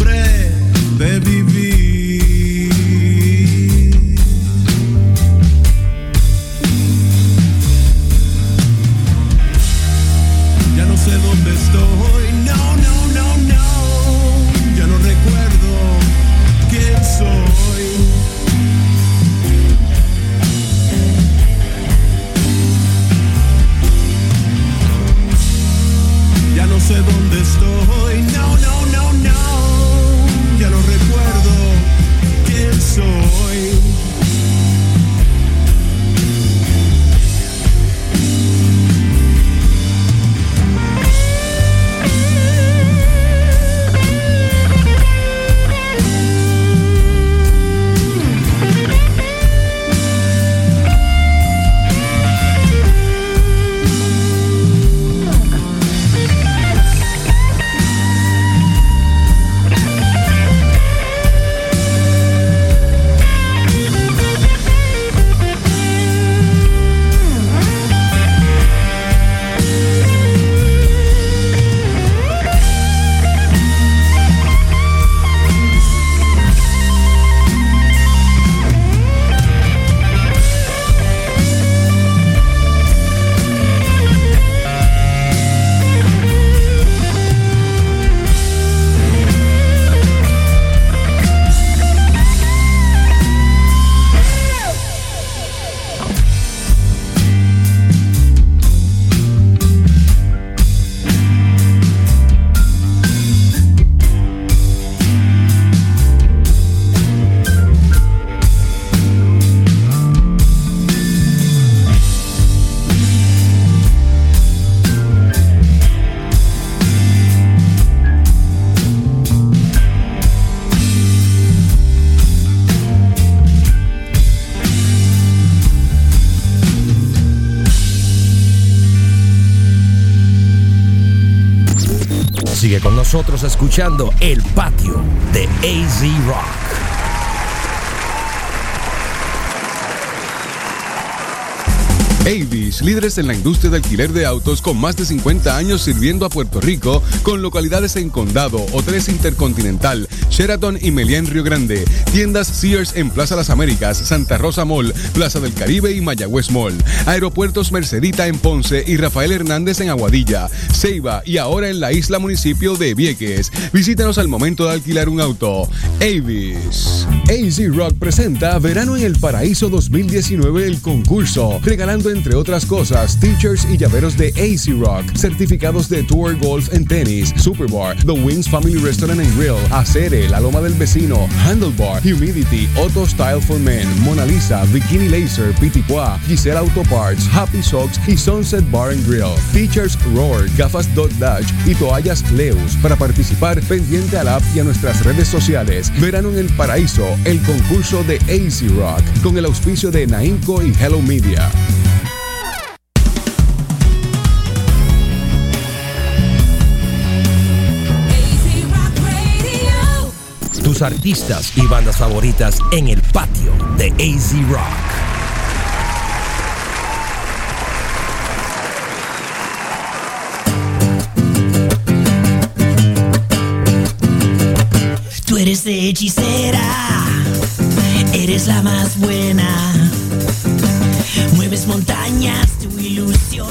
nosotros escuchando El Patio de AZ Rock. Avis, líderes en la industria de alquiler de autos con más de 50 años sirviendo a Puerto Rico, con localidades en Condado, Hoteles Intercontinental, Sheraton y Meliá en Río Grande, tiendas Sears en Plaza Las Américas, Santa Rosa Mall, Plaza del Caribe y Mayagüez Mall, aeropuertos Mercedita en Ponce y Rafael Hernández en Aguadilla, Ceiba y ahora en la isla municipio de Vieques. Visítanos al momento de alquilar un auto. Avis. AZ Rock presenta Verano en el Paraíso 2019 el concurso, regalando entre otras cosas teachers y llaveros de AZ Rock, certificados de Tour Golf en tenis, Superbar, The Wings Family Restaurant and Grill, Acere, La Loma del Vecino, Handlebar, Humidity, Auto Style for Men, Mona Lisa, Bikini Laser, Pitipua, Giselle Auto Parts, Happy Socks y Sunset Bar and Grill. Teachers Roar, gafas Dot Dash y toallas Leus. Para participar, pendiente a app y a nuestras redes sociales. Verano en el Paraíso, el concurso de AZ Rock, con el auspicio de Naimco y Hello Media. Tus artistas y bandas favoritas en el patio de AZ Rock. Hechicera, eres la más buena. Mueves montañas, tu ilusión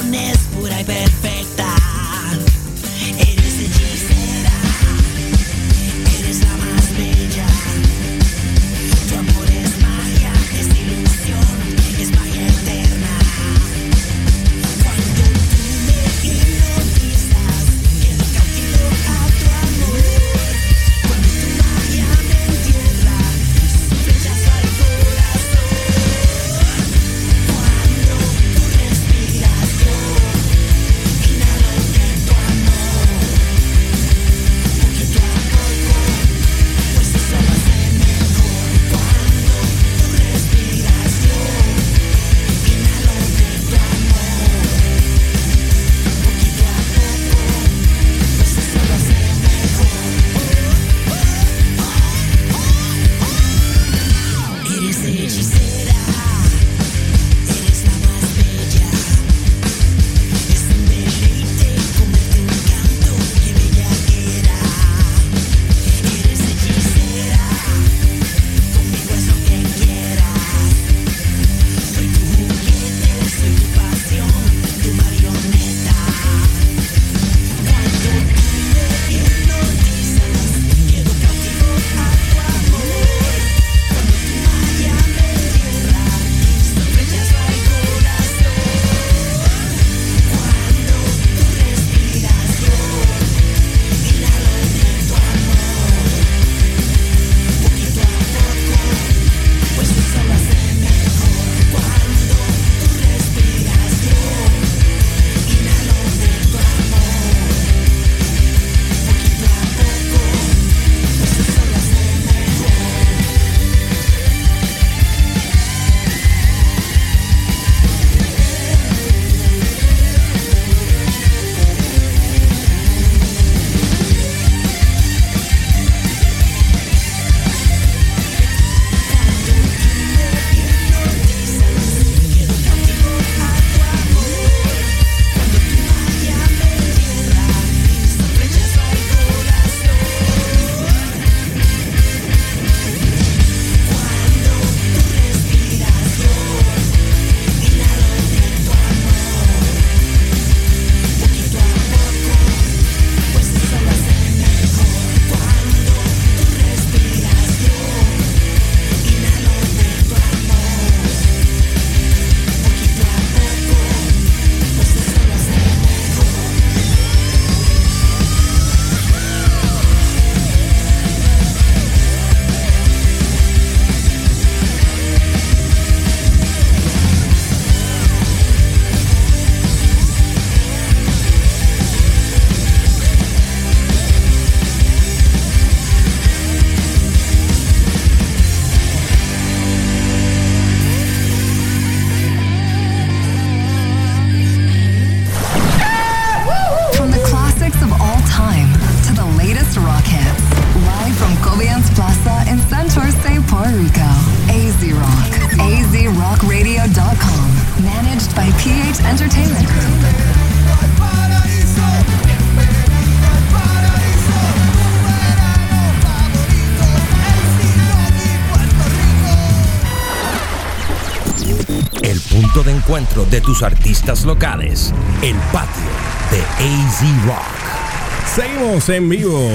de tus artistas locales, el patio de AZ Rock. Seguimos en vivo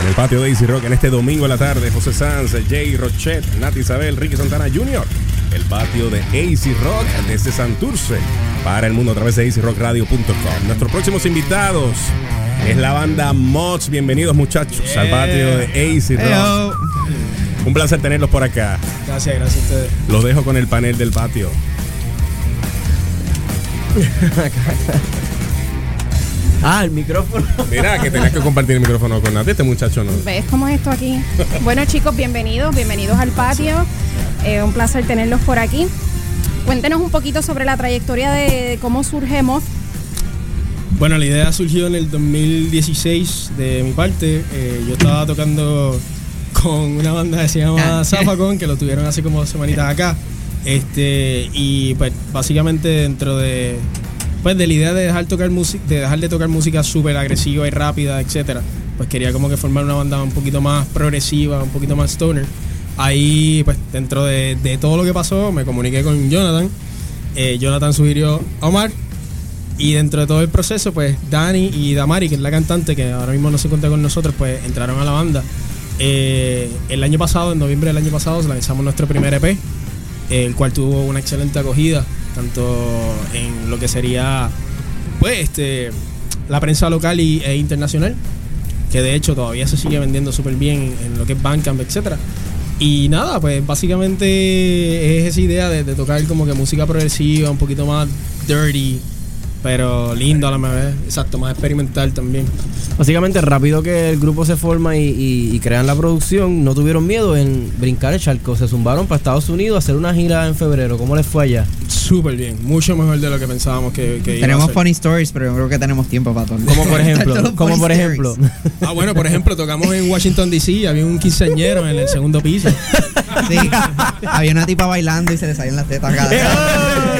en el patio de Easy Rock en este domingo a la tarde. José Sanz, Jay Rochet, Nati Isabel, Ricky Santana Jr. El patio de AC Rock desde Santurce para el mundo a través de acrockradio.com. Nuestros próximos invitados es la banda Mods. Bienvenidos muchachos al patio de AC Rock. Un placer tenerlos por acá. Gracias, gracias a ustedes. Los dejo con el panel del patio. <laughs> Ah, el micrófono. Mira, que tenías que compartir el micrófono con Nati. Este muchacho no. ¿Ves cómo es esto aquí? Bueno, chicos, bienvenidos, bienvenidos al patio. Eh, un placer tenerlos por aquí. Cuéntenos un poquito sobre la trayectoria de cómo surgemos. Bueno, la idea surgió en el 2016 de mi parte. Eh, yo estaba tocando con una banda que se llama Zafacon, que lo tuvieron hace como dos semanitas acá. Este, y pues básicamente dentro de pues de la idea de dejar tocar música, de dejar de tocar música súper agresiva y rápida, etcétera, pues quería como que formar una banda un poquito más progresiva, un poquito más stoner. Ahí, pues dentro de, de todo lo que pasó, me comuniqué con Jonathan. Eh, Jonathan sugirió a Omar. Y dentro de todo el proceso, pues Dani y Damari, que es la cantante, que ahora mismo no se cuenta con nosotros, pues entraron a la banda. Eh, el año pasado, en noviembre del año pasado, lanzamos nuestro primer EP, el cual tuvo una excelente acogida, tanto en lo que sería pues este la prensa local y, e internacional, que de hecho todavía se sigue vendiendo súper bien en lo que es Bandcamp, etcétera. Y nada, pues básicamente es esa idea de, de tocar como que música progresiva, un poquito más dirty, pero lindo a la vez, exacto, más experimental también. Básicamente, rápido que el grupo se forma y, y- y crean la producción, no tuvieron miedo en brincar el charco. Se zumbaron para Estados Unidos a hacer una gira en febrero. ¿Cómo les fue allá? Súper bien, mucho mejor de lo que pensábamos que, que iba a Tenemos ser. funny stories, pero yo creo que tenemos tiempo para todo. Como por <laughs> ejemplo, como por ejemplo. Ah, bueno, por ejemplo, tocamos en Washington DC, había un quinceañero en el segundo piso. Sí, había una tipa bailando y se le salían las tetas cada <laughs>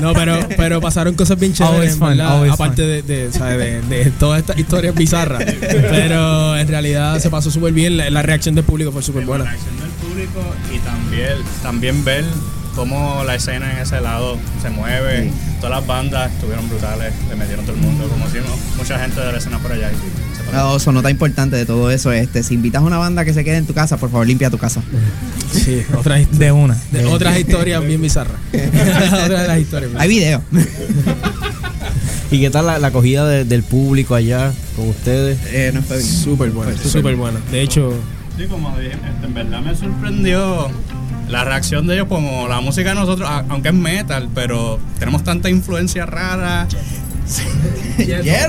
No, pero, pero pasaron cosas bien chéveres, fun, aparte de, de, ¿sabes? de, de todas estas historias bizarras. Pero en realidad se pasó súper bien, la, la reacción del público fue súper buena. reacción del público y también, también ver cómo la escena en ese lado se mueve. Todas las bandas estuvieron brutales, le metieron todo el mundo, como si mucha gente de la escena por allá. y. No, eso nota importante de todo eso. Este, si invitas a una banda que se quede en tu casa, por favor limpia tu casa. Sí, otras De una. de otras historias bien bizarras. <laughs> otras de las historias. Hay video. ¿Y qué tal la, la acogida de- del público allá con ustedes? Eh, no fue bien. Súper buena, súper buena. De hecho, Sí, como dije, este, en verdad me sorprendió la reacción de ellos, como la música de nosotros, aunque es metal, pero tenemos tanta influencia rara.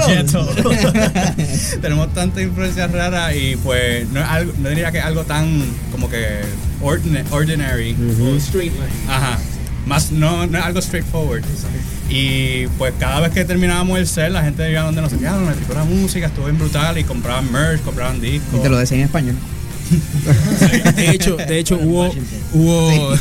Yeto. <laughs> tenemos tanta influencia rara y pues no, es algo, no diría que es algo tan como que ordina- ordinary. Ajá. Más, no, no es algo straightforward. Y pues cada vez que terminábamos el set, la gente iba donde nos decía, me la música, estuvo bien brutal y compraban merch, compraban discos. Y te lo decía en español. <laughs> de hecho, de hecho hubo, hubo,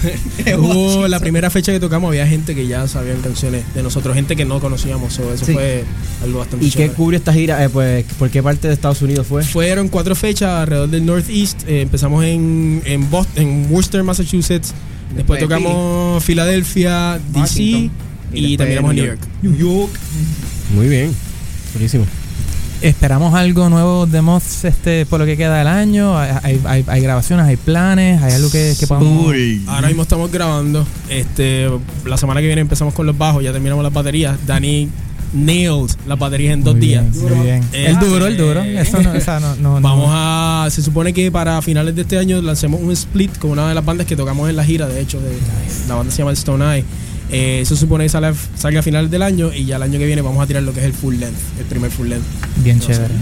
<laughs> hubo la primera fecha que tocamos, había gente que ya sabían canciones de nosotros, gente que no conocíamos, so, eso Sí. fue algo bastante ¿Y qué chévere. cubre esta gira? Eh, pues, ¿por qué parte de Estados Unidos fue? Fueron cuatro fechas alrededor del Northeast. eh, empezamos en, en Boston, en Worcester, Massachusetts. Después Después tocamos Filadelfia, DC y, terminamos en New New York. York. New York. Muy bien. Buenísimo. Esperamos algo nuevo de Moths este, por lo que queda del año. Hay, hay- grabaciones, hay planes, hay algo que, que podamos. Ahora mismo estamos grabando. Este, la semana que viene empezamos con los bajos, ya terminamos las baterías. Dani nailed las baterías en dos Muy días. bien, muy bien. El duro, el duro. Eso no, esa no, no- no- Vamos a. Se supone que para finales de este año lancemos un split con una de las bandas que tocamos en la gira, de hecho. de- la banda se llama Stone Eye. Eh, eso supone que sale, salga a finales del año y ya el año que viene vamos a tirar lo que es el full length, el primer full length. Bien No sé. chévere.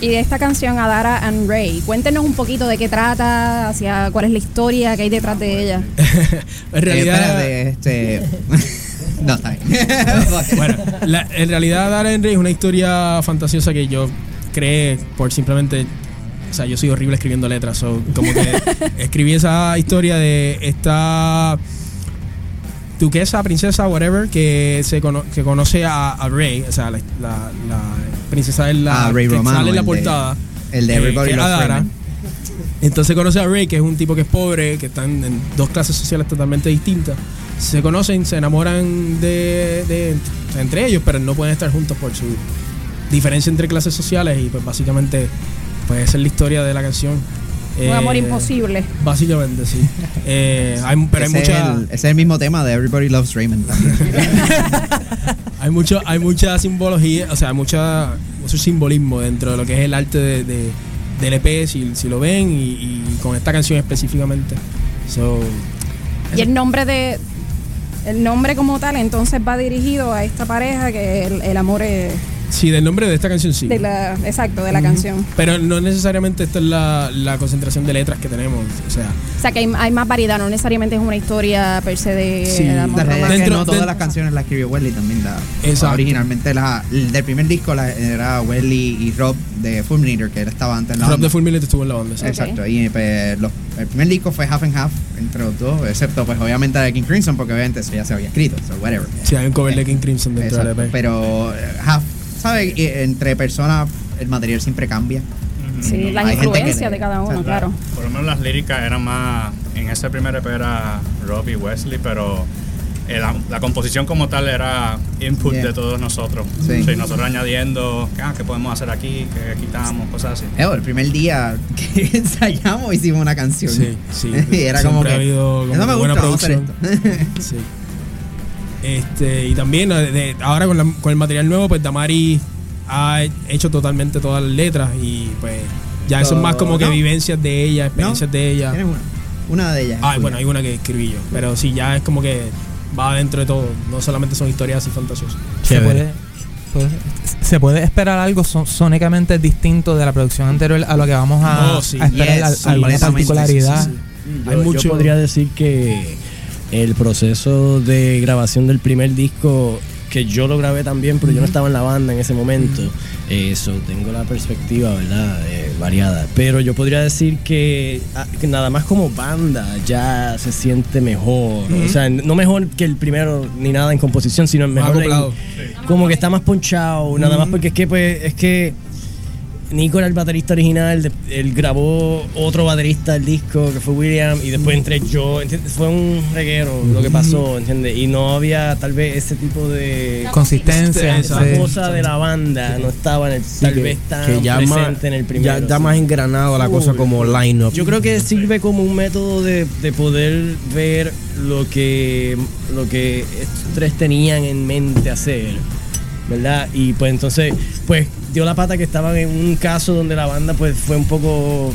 Y de esta canción, Adara and Ray, cuéntenos un poquito de qué trata, hacia cuál es la historia que hay detrás de ella. <laughs> En realidad. Eh, espérate, este. <laughs> no, está bien. <laughs> bueno, la- en realidad Dara Henry es una historia fantasiosa que yo creé por simplemente. O sea, yo soy horrible escribiendo letras. so, como que escribí esa historia de esta duquesa, princesa, whatever, que se cono- que conoce a, a Rey, o sea, la, la- la princesa de la Ah, Ray que Romano, sale en la el de- portada. el de eh, Everybody Loves. Raymond. Entonces conoce a Ray, que es un tipo que es pobre, que están en dos clases sociales totalmente distintas. Se conocen, se enamoran de, de- entre ellos, pero no pueden estar juntos por su diferencia entre clases sociales y pues básicamente pues esa es la historia de la canción. Un Eh, amor imposible. Básicamente, sí. <laughs> Eh, hay- pero hay ese, mucha... es el, ese es el mismo tema de Everybody Loves Raymond también. <laughs> Hay mucho, hay mucha simbología, o sea, mucha, mucho simbolismo dentro de lo que es el arte de, de- del EP, si, si lo ven, y, y con esta canción específicamente. So, Y el nombre de. El nombre como tal, entonces va dirigido a esta pareja que el, el amor es. Sí, del nombre de esta canción sí. De la, exacto, de la canción. Pero no necesariamente esta es la, la concentración de letras que tenemos. O sea, O sea que hay, hay más variedad, no necesariamente es una historia per se de Sí, amor que Dentro- no todas dentro- las canciones las escribió Wesley también. La, Exacto. Originalmente la, el del primer disco la- era Wesley y Rob de Fulminator, que él estaba antes en la Rob banda. de Fulminator estuvo en la banda. sí. Exacto, y pues, los- el primer disco fue half and half entre los dos, excepto pues obviamente de King Crimson, porque obviamente eso ya se había escrito, so whatever. Sí, hay un cover de King Crimson dentro Exacto, EP. pero eh, half, ¿sabes? Y Entre personas el material siempre cambia. Sí, la Hay gente que influencia le- de cada uno, claro. Por lo menos las líricas eran más. En ese primer EP era Rob y Wesley, pero eh, la, la composición como tal era input Yeah. de todos nosotros. Sí. Sí, nosotros añadiendo ah, qué podemos hacer aquí, qué quitamos, cosas así. Eh, el primer día <laughs> que ensayamos hicimos una canción. Sí, sí. <laughs> y era Siempre como que. ha habido como "Eso me que buena gusta, vamos a hacer producción". <laughs> Sí. Este, y también eh, de- ahora con, la- con el material nuevo, pues Damari ha hecho totalmente todas las letras y pues ya eso es más como que No. vivencias de ella, experiencias de ella. Tienes una. Una de ellas. Ah, bueno, hay una que escribí yo, pero sí, ya es como que va dentro de todo, no solamente son historias así fantasiosas. Se puede, puede- se puede esperar algo son- sónicamente distinto de la producción anterior a lo que vamos a, Oh, sí. a esperar Yes, al- sí, alguna completamente, particularidad. sí, sí, Yo, Hay yo mucho- podría decir que el proceso de grabación del primer disco, que yo lo grabé también, pero yo no estaba en la banda en ese momento, eso, tengo la perspectiva, ¿verdad? Eh, variada. Pero yo podría decir que, ah, que nada más como banda ya se siente mejor. O sea, no mejor que el primero ni nada en composición, sino mejor en- como que está más ponchado, nada más porque es que pues es que Nico era el baterista original, él grabó otro baterista del disco que fue William y después entré yo, ¿entiendes? Fue un reguero lo que pasó, ¿entiendes? Y no había tal vez ese tipo de Consistencia, esa sí. cosa de la banda, no estaba en el, tal que- vez tan que ya más- presente en el primero. Ya, más engranado la cosa como line-up. Yo creo que sirve como un método de, de poder ver lo que, lo que estos tres tenían en mente hacer, ¿verdad? Y pues entonces, pues dio la pata que estaban en un caso donde la banda pues fue un poco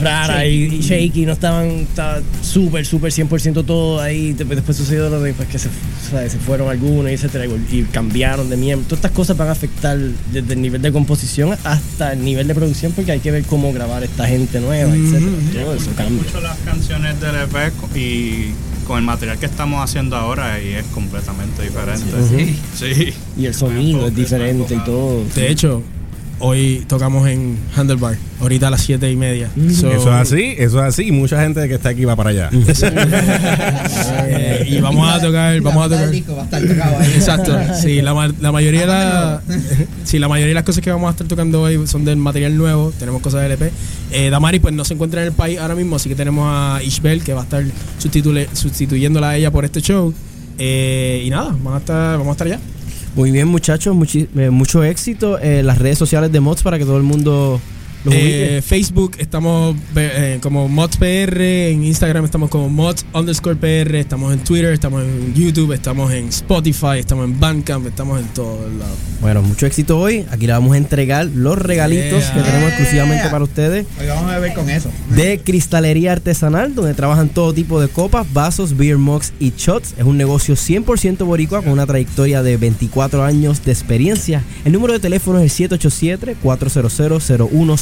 rara y, y shaky, no estaban estaba súper, súper 100% todo ahí. Después, después sucedió lo de pues, que se, o sea, se fueron algunos y etcétera, y, cambiaron de miembro. Todas estas cosas van a afectar desde el nivel de composición hasta el nivel de producción porque hay que ver cómo grabar esta gente nueva, etcétera. Todo eso cambia. mucho las canciones del EP y con el material que estamos haciendo ahora y es completamente diferente. Sí. Sí. Y el sonido es diferente y todo. De hecho, hoy tocamos en Handlebar, ahorita a las 7 y media. So- Eso es así, eso es así. Y mucha gente que está aquí va para allá. <laughs> Eh, y vamos a tocar, vamos a tocar. del disco va a estar tocado ahí. Exacto, sí, la, ma- la mayoría de la, <laughs> sí, la mayoría de las cosas que vamos a estar tocando hoy son del material nuevo, tenemos cosas del EP. Eh, Damari pues no se encuentra en el país ahora mismo, así que tenemos a Ishbel que va a estar sustitule- sustituyéndola a ella por este show. Eh, y nada, vamos a estar, vamos a estar allá. Muy bien, muchachos, eh, mucho éxito. en las redes sociales de Mods para que todo el mundo. Eh, Facebook estamos eh, como ModsPR, en Instagram estamos como Mods underscore PR, estamos en Twitter, estamos en YouTube, estamos en Spotify, estamos en Bandcamp, estamos en todos lados. Bueno, mucho éxito hoy. Aquí le vamos a entregar los regalitos Yeah. que tenemos exclusivamente para ustedes. Hoy vamos a ver con eso. de cristalería artesanal, donde trabajan todo tipo de copas, vasos, beer mugs y shots. Es un negocio 100% boricua con una trayectoria de 24 años de experiencia. El número de teléfono es el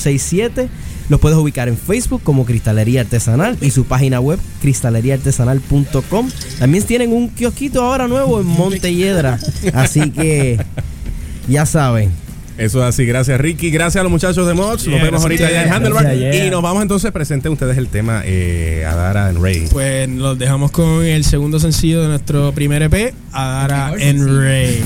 787-400-0167. Los puedes ubicar en Facebook como Cristalería Artesanal y su página web cristaleriaartesanal.com. También tienen un kiosquito ahora nuevo en Montelledra. Así que ya saben. Eso es así, gracias Ricky, gracias a los muchachos de Mods, Yeah, nos vemos ahorita a allá en ustedes. Handlebar yeah. y nos vamos entonces, presenten ustedes el tema eh, Adara and Ray. Pues los dejamos con el segundo sencillo de nuestro primer EP, Adara and Ray.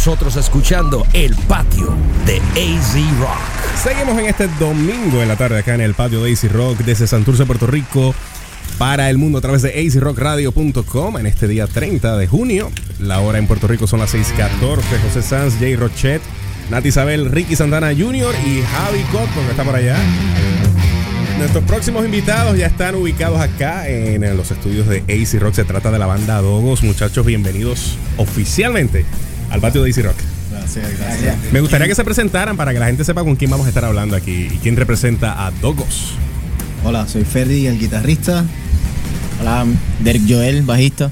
Nosotros escuchando El Patio de AZ Rock. Seguimos en este domingo en la tarde acá en el patio de AC Rock desde Santurce, Puerto Rico, para el mundo a través de acrockradio.com en este día 30 de junio. La hora en Puerto Rico son las 6:14. José Sanz, Jay Rochet, Nati Isabel, Ricky Santana Jr. y Javi Cotton, que está por allá. Nuestros próximos invitados ya están ubicados acá en los estudios de AC Rock. Se trata de la banda Dogos. Muchachos, bienvenidos oficialmente al patio de AC Rock. Gracias, gracias. Me gustaría que se presentaran para que la gente sepa con quién vamos a estar hablando aquí y quién representa a Dogos. Hola, soy Ferdi, el guitarrista. Hola, Derek Joel, bajista.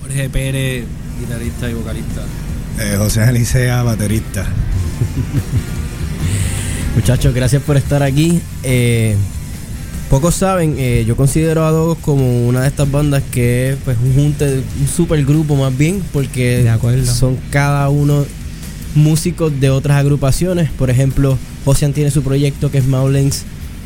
Jorge Pérez, guitarrista y vocalista. Eh, José Elisea, baterista. <laughs> Muchachos, gracias por estar aquí. Eh, pocos saben, eh, yo considero a Dogos como una de estas bandas que es pues, un junte, un super grupo más bien, porque son cada uno músicos de otras agrupaciones. Por ejemplo, Josian tiene su proyecto que es Maulens,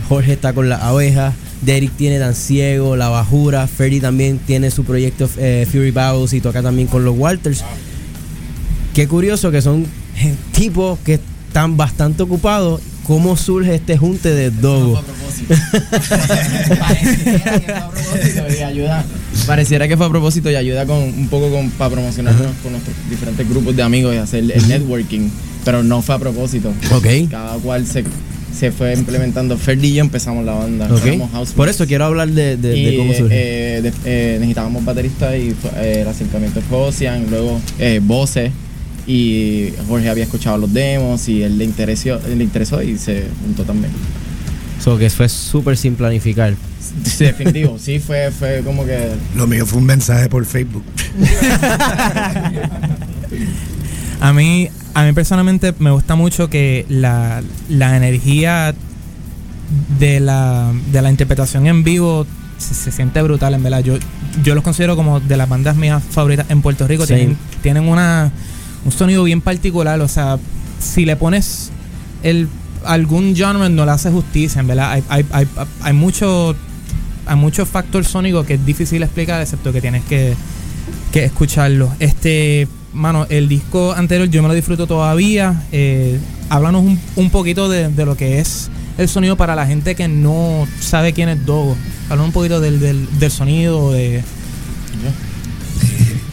Jorge está con la abeja, Derek tiene Dan Ciego, La Bajura, Ferdy también tiene su proyecto eh, Fury Bowels y toca también con los Walters. Qué curioso que son eh, tipos que están bastante ocupados. ¿Cómo surge este junte de Dogo? y ayuda. Pareciera que fue a propósito y ayuda con un poco con, para promocionarnos con nuestros diferentes grupos de amigos y hacer el networking, pero no fue a propósito. Ok. Cada cual se, se fue implementando. Ferdi y yo empezamos la banda. Ok. éramos house Por eso quiero hablar de, de- de y, cómo surge. eh, de- eh, necesitábamos baterista y fue- eh, el acercamiento fue Ocean, luego eh, voces y Jorge había escuchado los demos y él le interesó, le interesó y se juntó también. So, que fue súper sin planificar. Sí, definitivo, sí, fue, fue como que... Lo mío fue un mensaje por Facebook. A mí, a mí personalmente me gusta mucho que la, la energía de la, de la interpretación en vivo se, se siente brutal, en verdad. Yo, yo los considero como de las bandas mías favoritas en Puerto Rico. Tienen, tienen una, un sonido bien particular. O sea, si le pones el, algún genre no le hace justicia, en verdad. Hay, hay, hay, hay mucho hay muchos factores sónicos que es difícil explicar, excepto que tienes que, que escucharlo. Este, mano, el disco anterior yo me lo disfruto todavía. Eh, háblanos un, un poquito de, de lo que es el sonido para la gente que no sabe quién es Dogo. Háblanos un poquito del, del, del sonido, de...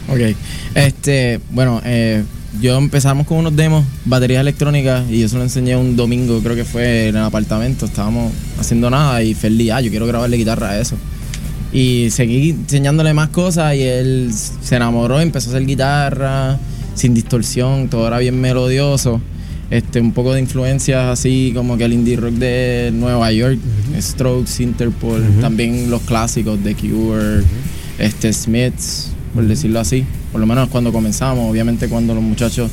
Ok, este, bueno, eh, yo empezamos con unos demos, baterías electrónicas, y yo se lo enseñé un domingo, creo que fue en el apartamento, estábamos haciendo nada, y Ferdi, ah, yo quiero grabarle guitarra a eso. Y seguí enseñándole más cosas, y él se enamoró, empezó a hacer guitarra, sin distorsión, todo era bien melodioso. Este, un poco de influencias así como que el indie rock de Nueva York, Strokes, Interpol, también los clásicos de Cure, este, Smiths, por decirlo así. Por lo menos cuando comenzamos, obviamente cuando los muchachos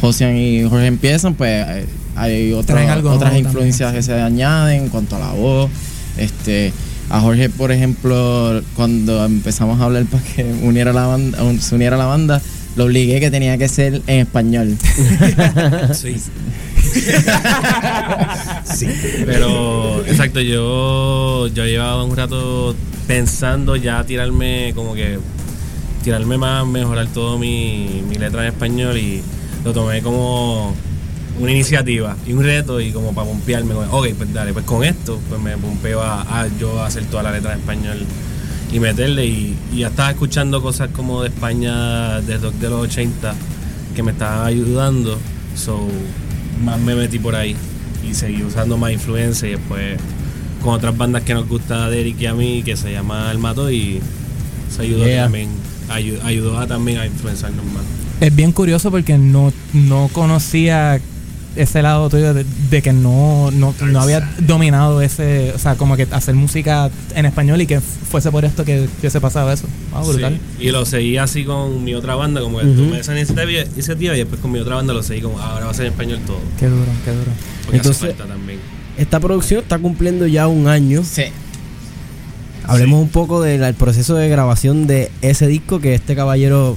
Josian y Jorge empiezan, pues eh, hay otra- otras influencias que se añaden en cuanto a la voz. Este, a Jorge, por ejemplo, cuando empezamos a hablar para que <laughs> uniera la banda, se uniera a la banda, lo obligué que tenía que ser en español. <laughs> <laughs> Sí. Pero, exacto, yo, yo llevaba un rato pensando ya tirarme, como que, tirarme más, mejorar todo mi, mi letra en español y lo tomé como una iniciativa y un reto y como para pompearme. Ok, pues dale, pues con esto, pues me pompeo a, a yo hacer toda la letra en español y meterle y, y ya estaba escuchando cosas como de España, de rock de los 80 que me estaban ayudando. So, más me metí por ahí y seguí usando más influencia y después con otras bandas que nos gusta a Derek y a mí que se llama El Mato y se ayudó Yeah. también ayu- ayudó a también a influenciarnos más. Es bien curioso porque no, no conocía ese lado tuyo de, de que no, no, no había dominado ese, o sea, como que hacer música en español y que fuese por esto que hubiese pasado eso. Ah, brutal. Sí, Y lo seguí así con mi otra banda, como que Ujú. tomé esa iniciativa, iniciativa y después con mi otra banda lo seguí como ahora va a ser en español todo. Qué duro, qué duro. Porque Entonces- hace falta también. Esta producción está cumpliendo ya un año. Sí. Hablemos un poco del proceso de grabación de ese disco que este caballero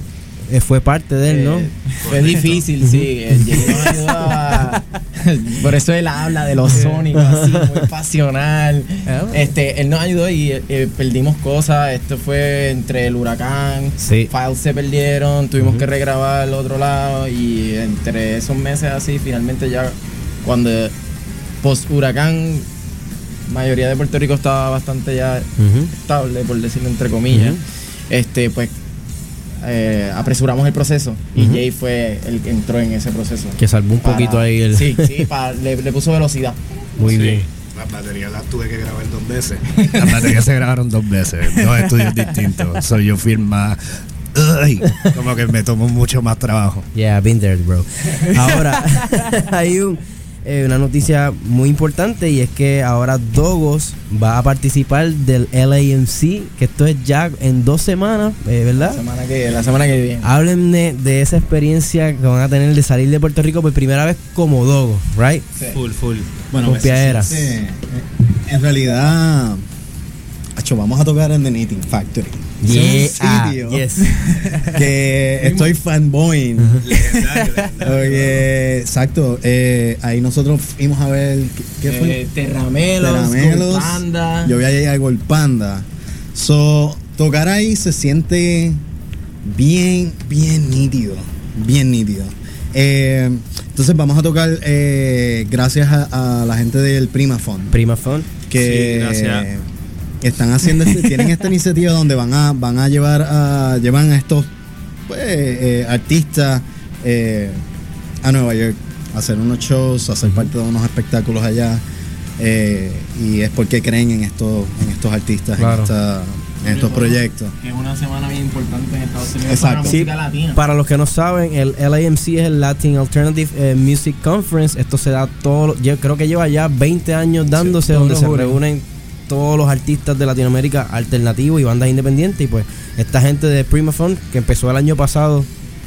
eh, fue parte de él, ¿no? Eh, Fue difícil, sí. eh, a, <laughs> Por eso él habla de los sónicos así, muy pasional. Este, él nos ayudó y eh, perdimos cosas. Esto fue entre el huracán, Sí. files se perdieron, tuvimos que regrabar el otro lado y entre esos meses así, finalmente ya cuando post huracán, mayoría de Puerto Rico estaba bastante ya estable, por decirlo entre comillas. Este, pues eh, apresuramos el proceso y. Jay fue el que entró en ese proceso. Que salvó un Para- poquito ahí el- Sí, sí, <laughs> para- le, le puso velocidad. Muy bien. Las baterías las tuve que grabar dos veces. <laughs> Las baterías se grabaron dos veces, dos estudios distintos. Soy yo firma. Ay, como que me tomó mucho más trabajo. Yeah, been there, bro. <laughs> Ahora, hay un, eh, una noticia muy importante y es que ahora Dogos va a participar del LAMC, que esto es ya en dos semanas, eh, ¿verdad? La semana que, la semana que viene. Háblenme de esa experiencia que van a tener de salir de Puerto Rico por primera vez como Dogos, right? Full, full. Bueno, siente- en realidad, acho, vamos a tocar en The Knitting Factory. Yeah, sitio yes. <laughs> que estoy fanboying. <laughs> Oye, exacto. eh, ahí nosotros fuimos a ver. ¿Qué qué fue? Eh, Terramelos, Terramelos. Gold Panda. Yo voy a ir a Gold Panda. So, tocar ahí se siente bien, bien nítido. Bien nítido. Eh, entonces vamos a tocar eh, gracias a, a la gente del Primafon. Primafon. Que Sí, gracias. Están haciendo este- tienen esta iniciativa donde van a van a llevar a llevan a estos pues, eh, artistas eh, a Nueva York a hacer unos shows, a ser parte de unos espectáculos allá. eh, y es porque creen en estos en estos artistas, en, esta- en estos proyectos. Que es una semana bien importante en Estados Unidos Exacto. para la Sí, música latina. para los que no saben, el LAMC es el Latin Alternative eh, Music Conference. Esto se da todo, lo- yo creo que lleva ya 20 años dándose, donde se reúnen todos los artistas de Latinoamérica alternativos y bandas independientes. Y pues esta gente de Primafon, que empezó el año pasado,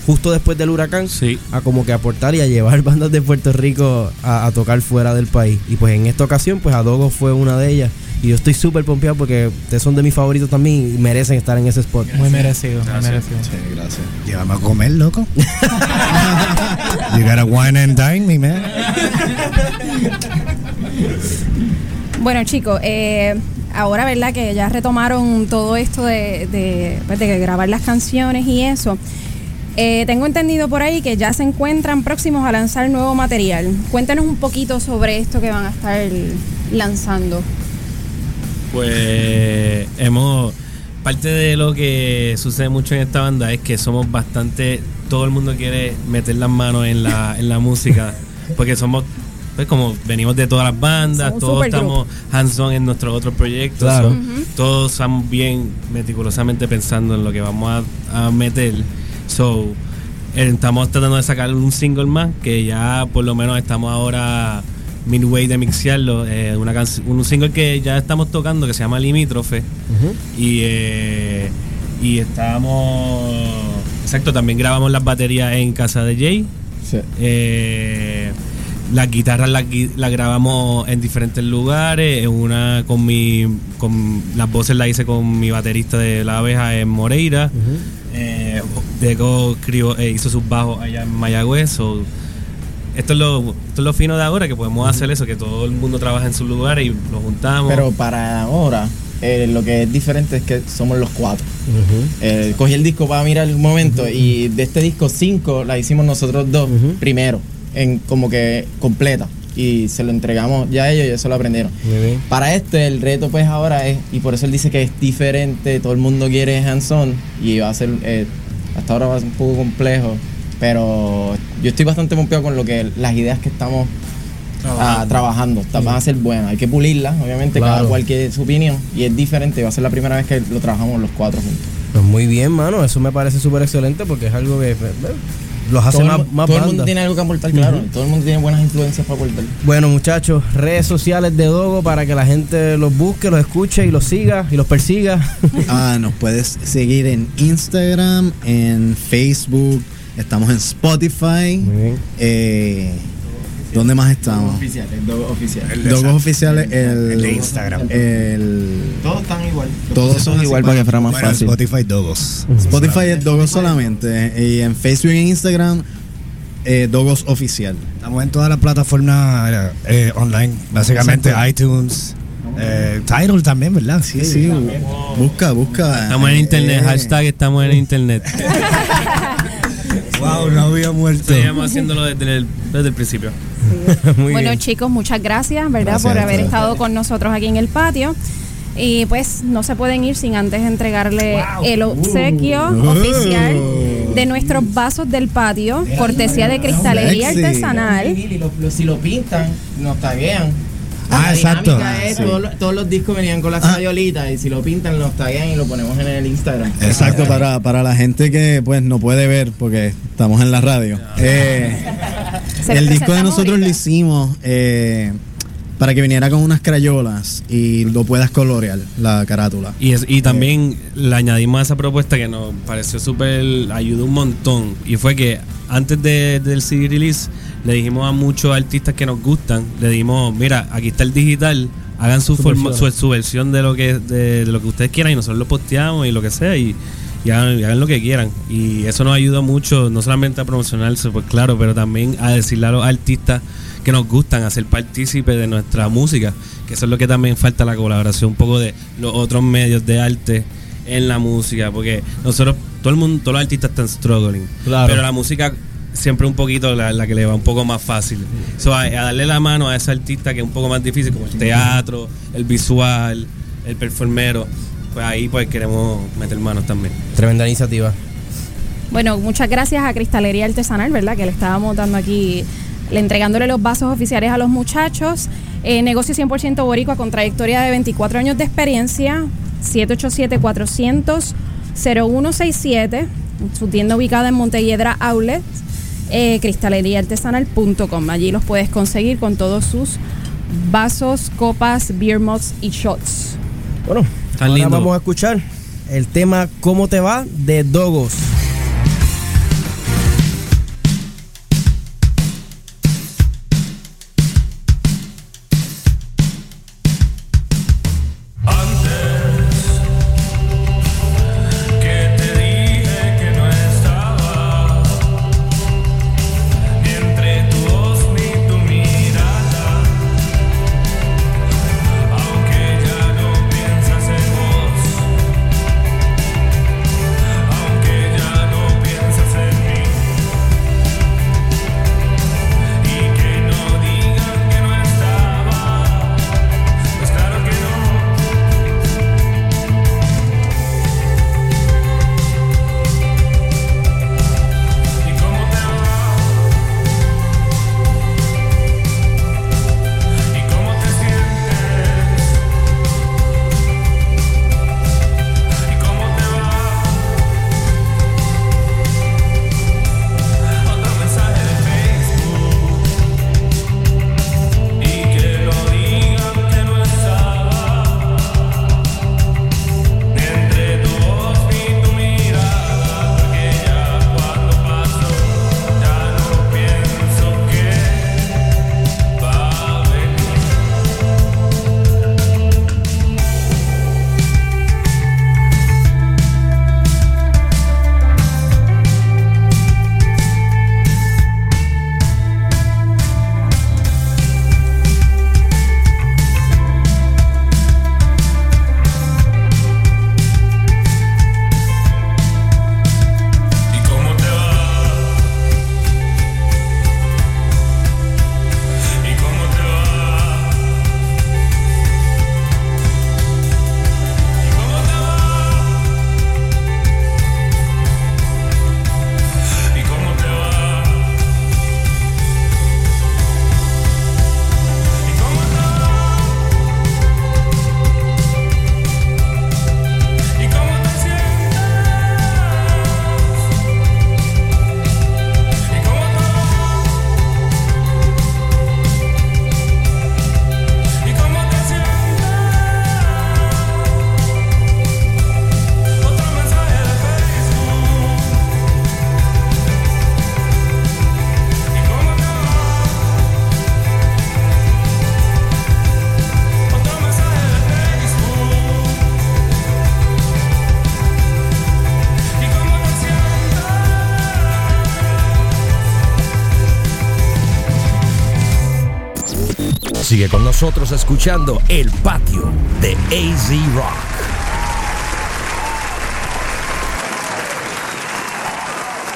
justo después del huracán, a como que aportar y a llevar <laughs> bandas de Puerto Rico a, a tocar fuera del país. Y pues en esta ocasión, pues Adogo fue una de ellas. Y yo estoy súper pompeado porque ustedes son de mis favoritos también y merecen estar en ese spot. Muy merecido, muy merecido. Sí, gracias. Llévame a comer, loco. <laughs> you gotta wine and dine me, man. Bueno, chicos, eh, ahora, ¿verdad? Que ya retomaron todo esto pues, de grabar las canciones y eso. Eh, tengo entendido por ahí que ya se encuentran próximos a lanzar nuevo material. Cuéntanos un poquito sobre esto que van a estar lanzando. Pues hemos. Parte de lo que sucede mucho en esta banda es que somos bastante. Todo el mundo quiere meter las manos en la, en la música. Porque somos. Pues como venimos de todas las bandas, Somos todos estamos hands-on en nuestros otros proyectos. Claro. so, Ujú. Todos estamos bien meticulosamente pensando en lo que vamos a, a meter. So, eh, estamos tratando de sacar un single más que ya por lo menos estamos ahora midway de mixearlo. eh, una un single que ya estamos tocando que se llama Limítrofe. Y, eh, y estábamos. Exacto, también grabamos las baterías en casa de Jay. Eh, las guitarras las, grabamos en diferentes lugares. En una con mi. con Las voces las hice con mi baterista de la abeja en Moreira. Eh, Deco escribió- eh, hizo sus bajos allá en Mayagüez. so, esto es, lo, esto es lo fino de ahora, que podemos hacer eso, que todo el mundo trabaja en sus lugares y nos juntamos. Pero para ahora, eh, lo que es diferente es que somos los cuatro. Eh, cogí el disco para mirar un momento y de este disco 5 la hicimos nosotros dos primero, en como que completa. Y se lo entregamos ya a ellos y eso lo aprendieron. Muy bien. Para este, el reto pues ahora es, y por eso él dice que es diferente, todo el mundo quiere hands-on y va a ser, eh, hasta ahora va a ser un poco complejo, pero yo estoy bastante pompeado con lo que las ideas que estamos ah, trabajando, Está- van a ser buenas, hay que pulirlas, obviamente cada cual quiere su opinión y es diferente, va a ser la primera vez que lo trabajamos los cuatro juntos. Pues muy bien, mano. Eso me parece súper excelente porque es algo que eh, los hace todo el más, mu- más todo el mundo tiene algo que aportar, claro, Ujú. todo el mundo tiene buenas influencias para aportar. Bueno, muchachos, redes sociales de Dogo para que la gente los busque, los escuche y los siga y los persiga. <laughs> Ah, nos puedes seguir en Instagram, en Facebook, estamos en Spotify. Eh, ¿Dónde más estamos? Oficiales, dos oficiales. Dogos oficiales, el, El de Instagram. El, Todos están igual. todos son igual para que fuera más Bueno, fácil. Spotify Dogos. Spotify es Dogos solamente. Y en Facebook y en Instagram eh, Dogos Oficial. Estamos en todas las plataformas eh, online, básicamente Exacto. iTunes, eh, Tidal también, ¿verdad? Sí, sí. Busca, busca. Estamos en internet, Eh, hashtag estamos en internet. <laughs> wow, no había muerto. Seguimos haciéndolo desde el, desde el principio. <laughs> bueno, chicos, muchas gracias, ¿verdad? Gracias por haber estado con nosotros aquí en el patio. Y pues no se pueden ir sin antes entregarle el obsequio Uh. oficial de nuestros vasos del patio, cortesía de cristalería artesanal. Si lo pintan, nos taguean. Ah, La exacto. es, Sí. todos, los- todos los discos venían con las crayolitas y si lo pintan, nos taguean y lo ponemos en el Instagram. Exacto, para, para la gente que pues no puede ver porque estamos en la radio. Eh, <laughs> el disco de nosotros lo hicimos eh, para que viniera con unas crayolas y lo puedas colorear, la carátula. Y, es- y también le añadimos a esa propuesta que nos pareció súper, ayudó un montón. Y fue que antes de- del CD release le dijimos a muchos artistas que nos gustan, le dijimos, mira, aquí está el digital, hagan su, Su forma- versión. su, su versión de lo que de, de lo que ustedes quieran y nosotros lo posteamos y lo que sea y, y hagan, y hagan lo que quieran. Y eso nos ayuda mucho, no solamente a promocionarse, pues claro, pero también a decirle a los artistas que nos gustan, a ser partícipes de nuestra música, que eso es lo que también falta la colaboración un poco de los otros medios de arte en la música, porque nosotros, todo el mundo, todos los artistas están struggling, Claro. pero la música siempre un poquito la, la que le va un poco más fácil. So, a, a darle la mano a ese artista que es un poco más difícil, como el teatro, el visual, el performero, pues ahí pues queremos meter manos también. Tremenda iniciativa. Bueno, muchas gracias a Cristalería Artesanal, ¿verdad? Que le estábamos dando aquí, le entregándole los vasos oficiales a los muchachos. Eh, negocio 100% boricua con trayectoria de 24 años de experiencia. 787-400-0167. Su tienda ubicada en Montelledra Outlet. Eh, cristaleriaartesanal.com. Allí los puedes conseguir con todos sus vasos, copas, beer mugs y shots. Bueno, Tan ahora lindo. vamos a escuchar el tema ¿Cómo te va? de Dogos. Nosotros escuchando El Patio de AZ Rock.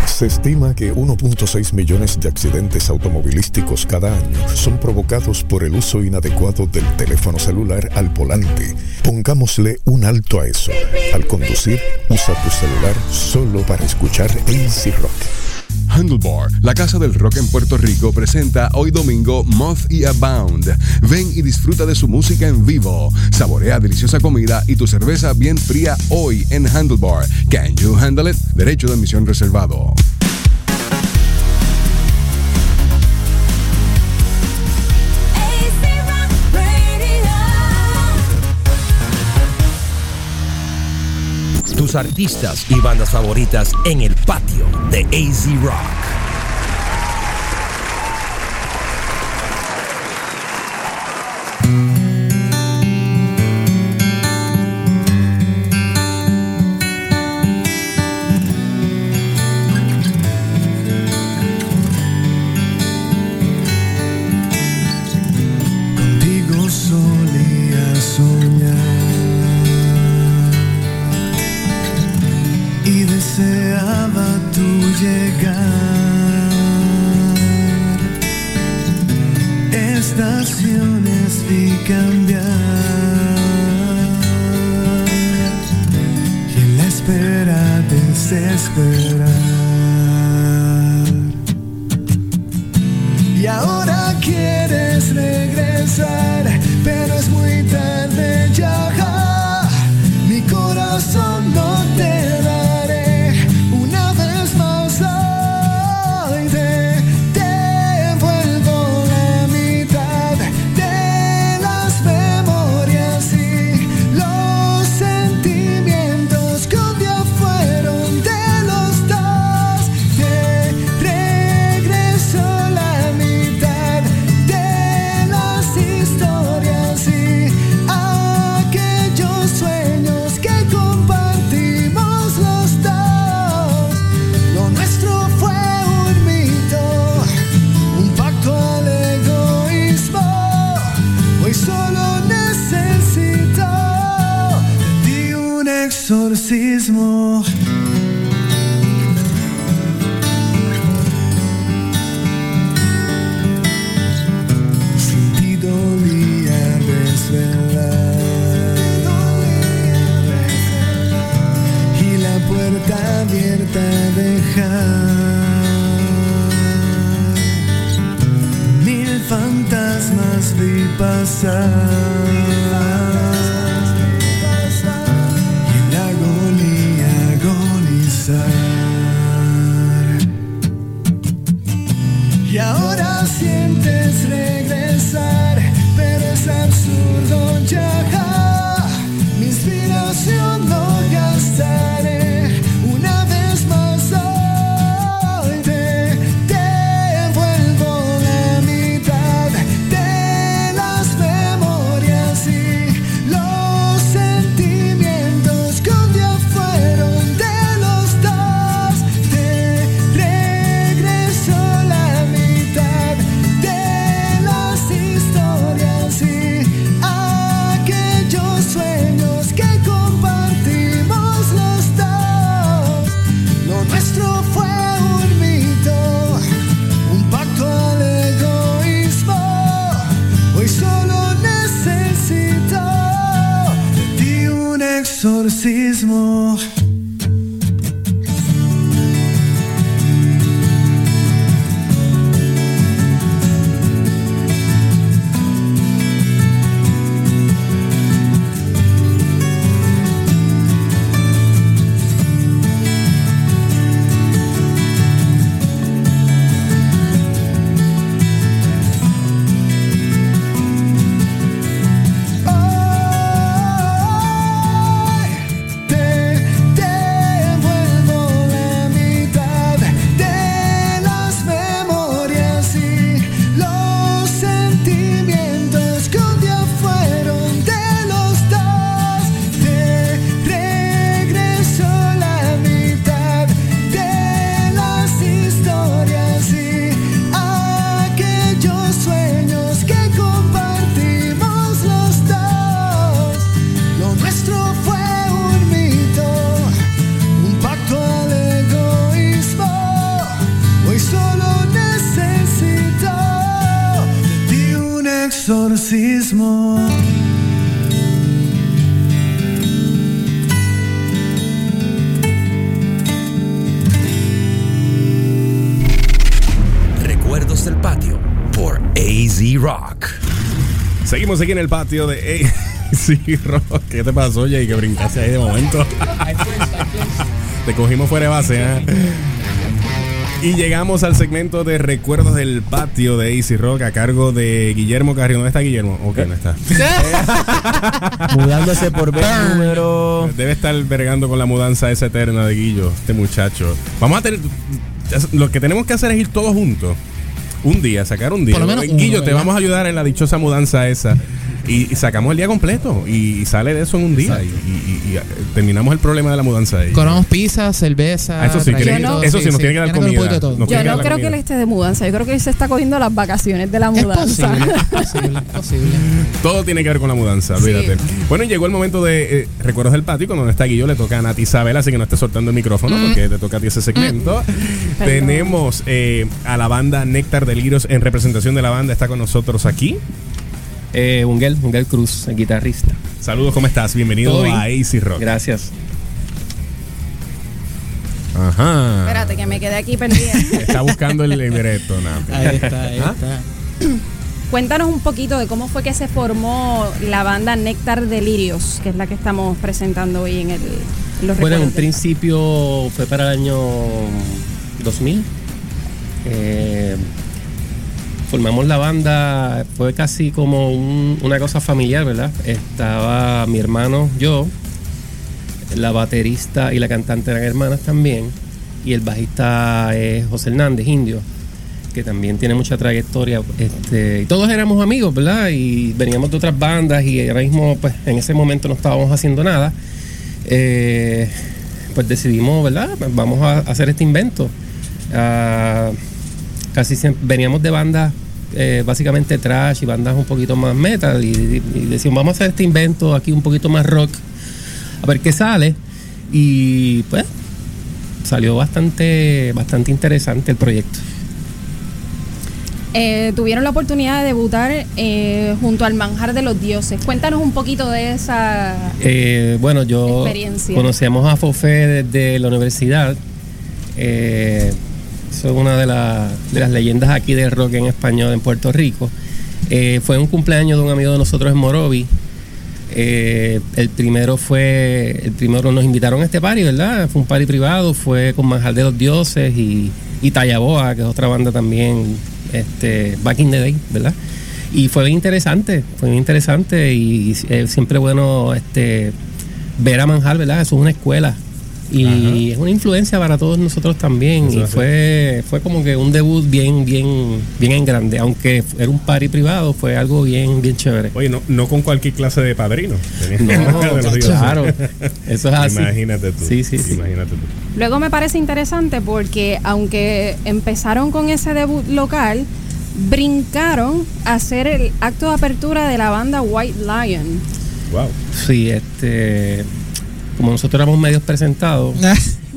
Se estima que 1.6 millones de accidentes automovilísticos cada año son provocados por el uso inadecuado del teléfono celular al volante. Pongámosle un alto a eso. Al conducir, usa tu celular solo para escuchar AC Rock. Handlebar, la casa del rock en Puerto Rico, presenta hoy domingo Moth y Abound. Ven y disfruta de su música en vivo. Saborea deliciosa comida y tu cerveza bien fría hoy en Handlebar. Can you handle it? Derecho de admisión reservado. Artistas y bandas favoritas en el patio de AZ Rock. cismo. Aquí en el patio de AZ <laughs> Rock. ¿Qué te pasó, Jay? Que brincaste ahí de momento. te cogimos fuera de base, ¿eh? Y llegamos al segmento de recuerdos del patio de Easy Rock a cargo de Guillermo Carrillo. ¿Dónde está Guillermo? Ok, no está. <laughs> Mudándose por ver número. Debe estar vergando con la mudanza esa eterna de Guillo, este muchacho. Vamos a tener. Lo que tenemos que hacer es ir todos juntos. Un día, sacar un día. Por lo menos Guillo, uno, te vamos a ayudar en la dichosa mudanza esa. Y, y sacamos el día completo. Y, sale de eso en un día. Y, y- y, eh, terminamos el problema de la mudanza ahí. Cobramos pizza, cerveza. Ah, eso sí, que- no- eso sí, nos tiene que dar comida. de Yo no creo que él esté de mudanza. Yo creo que él se está cogiendo las vacaciones de la mudanza. posible, <laughs> posible. Todo tiene que ver con la mudanza, olvídate. Bueno, llegó el momento de eh, recuerdos del patio. Cuando no está Guillo, le toca a Nati Isabel, así que no esté soltando el micrófono Mm. porque te toca a ti ese segmento. <laughs> Tenemos eh, a la banda Néctar Delirios en representación de la banda. Está con nosotros aquí. Eh, Ungel, Ungel Cruz, el guitarrista. Saludos, ¿cómo estás? Bienvenido a AC Rock. Gracias. Ajá. Espérate, que me quedé aquí perdida. <laughs> Está buscando el libreto, Nati. Ahí está, ahí ¿Ah? está. Cuéntanos un poquito de cómo fue que se formó la banda Néctar Delirios, que es la que estamos presentando hoy en, el, en los Bueno, en un principio fue para el año 2000. Eh, formamos la banda, fue casi como un- una cosa familiar, ¿verdad? Estaba mi hermano, yo, la baterista y la cantante eran hermanas también, y el bajista es José Hernández, indio, que también tiene mucha trayectoria. Este, y todos éramos amigos, ¿verdad? Y veníamos de otras bandas y ahora mismo, pues en ese momento no estábamos haciendo nada. Eh, pues decidimos, ¿verdad? Vamos a hacer este invento. Ah, casi siempre veníamos de bandas eh, básicamente trash y bandas un poquito más metal y, y- y decimos vamos a hacer este invento aquí un poquito más rock a ver qué sale y pues salió bastante bastante interesante el proyecto Eh, tuvieron la oportunidad de debutar eh, junto al Manjar de los Dioses. Cuéntanos un poquito de esa... Bueno, yo Experiencia. conocíamos a Fofé desde la universidad. Eh, eso es una de, de las leyendas aquí del rock en español en Puerto Rico. Eh, fue un cumpleaños de un amigo de nosotros en Morovi. Eh, el primero fue, el primero nos invitaron a este party, ¿verdad? Fue un party privado, fue con Manjar de los Dioses y, y Tallaboa, que es otra banda también, este, Back in the Day, ¿verdad? Y fue bien interesante, fue bien interesante y, es siempre bueno este, ver a Manjar, ¿verdad? Eso es una escuela y es una influencia para todos nosotros también Eso y fue, fue como que un debut bien, bien, bien en grande, aunque era un party privado, fue algo bien, bien chévere. Oye, no, no con cualquier clase de padrino. No, <laughs> de los dioses. claro. Eso es así. Imagínate tú. Sí, sí, sí. Imagínate tú. Luego me parece interesante porque aunque empezaron con ese debut local, brincaron a hacer el acto de apertura de la banda White Lion. Wow. Sí, este, como nosotros éramos medios presentados,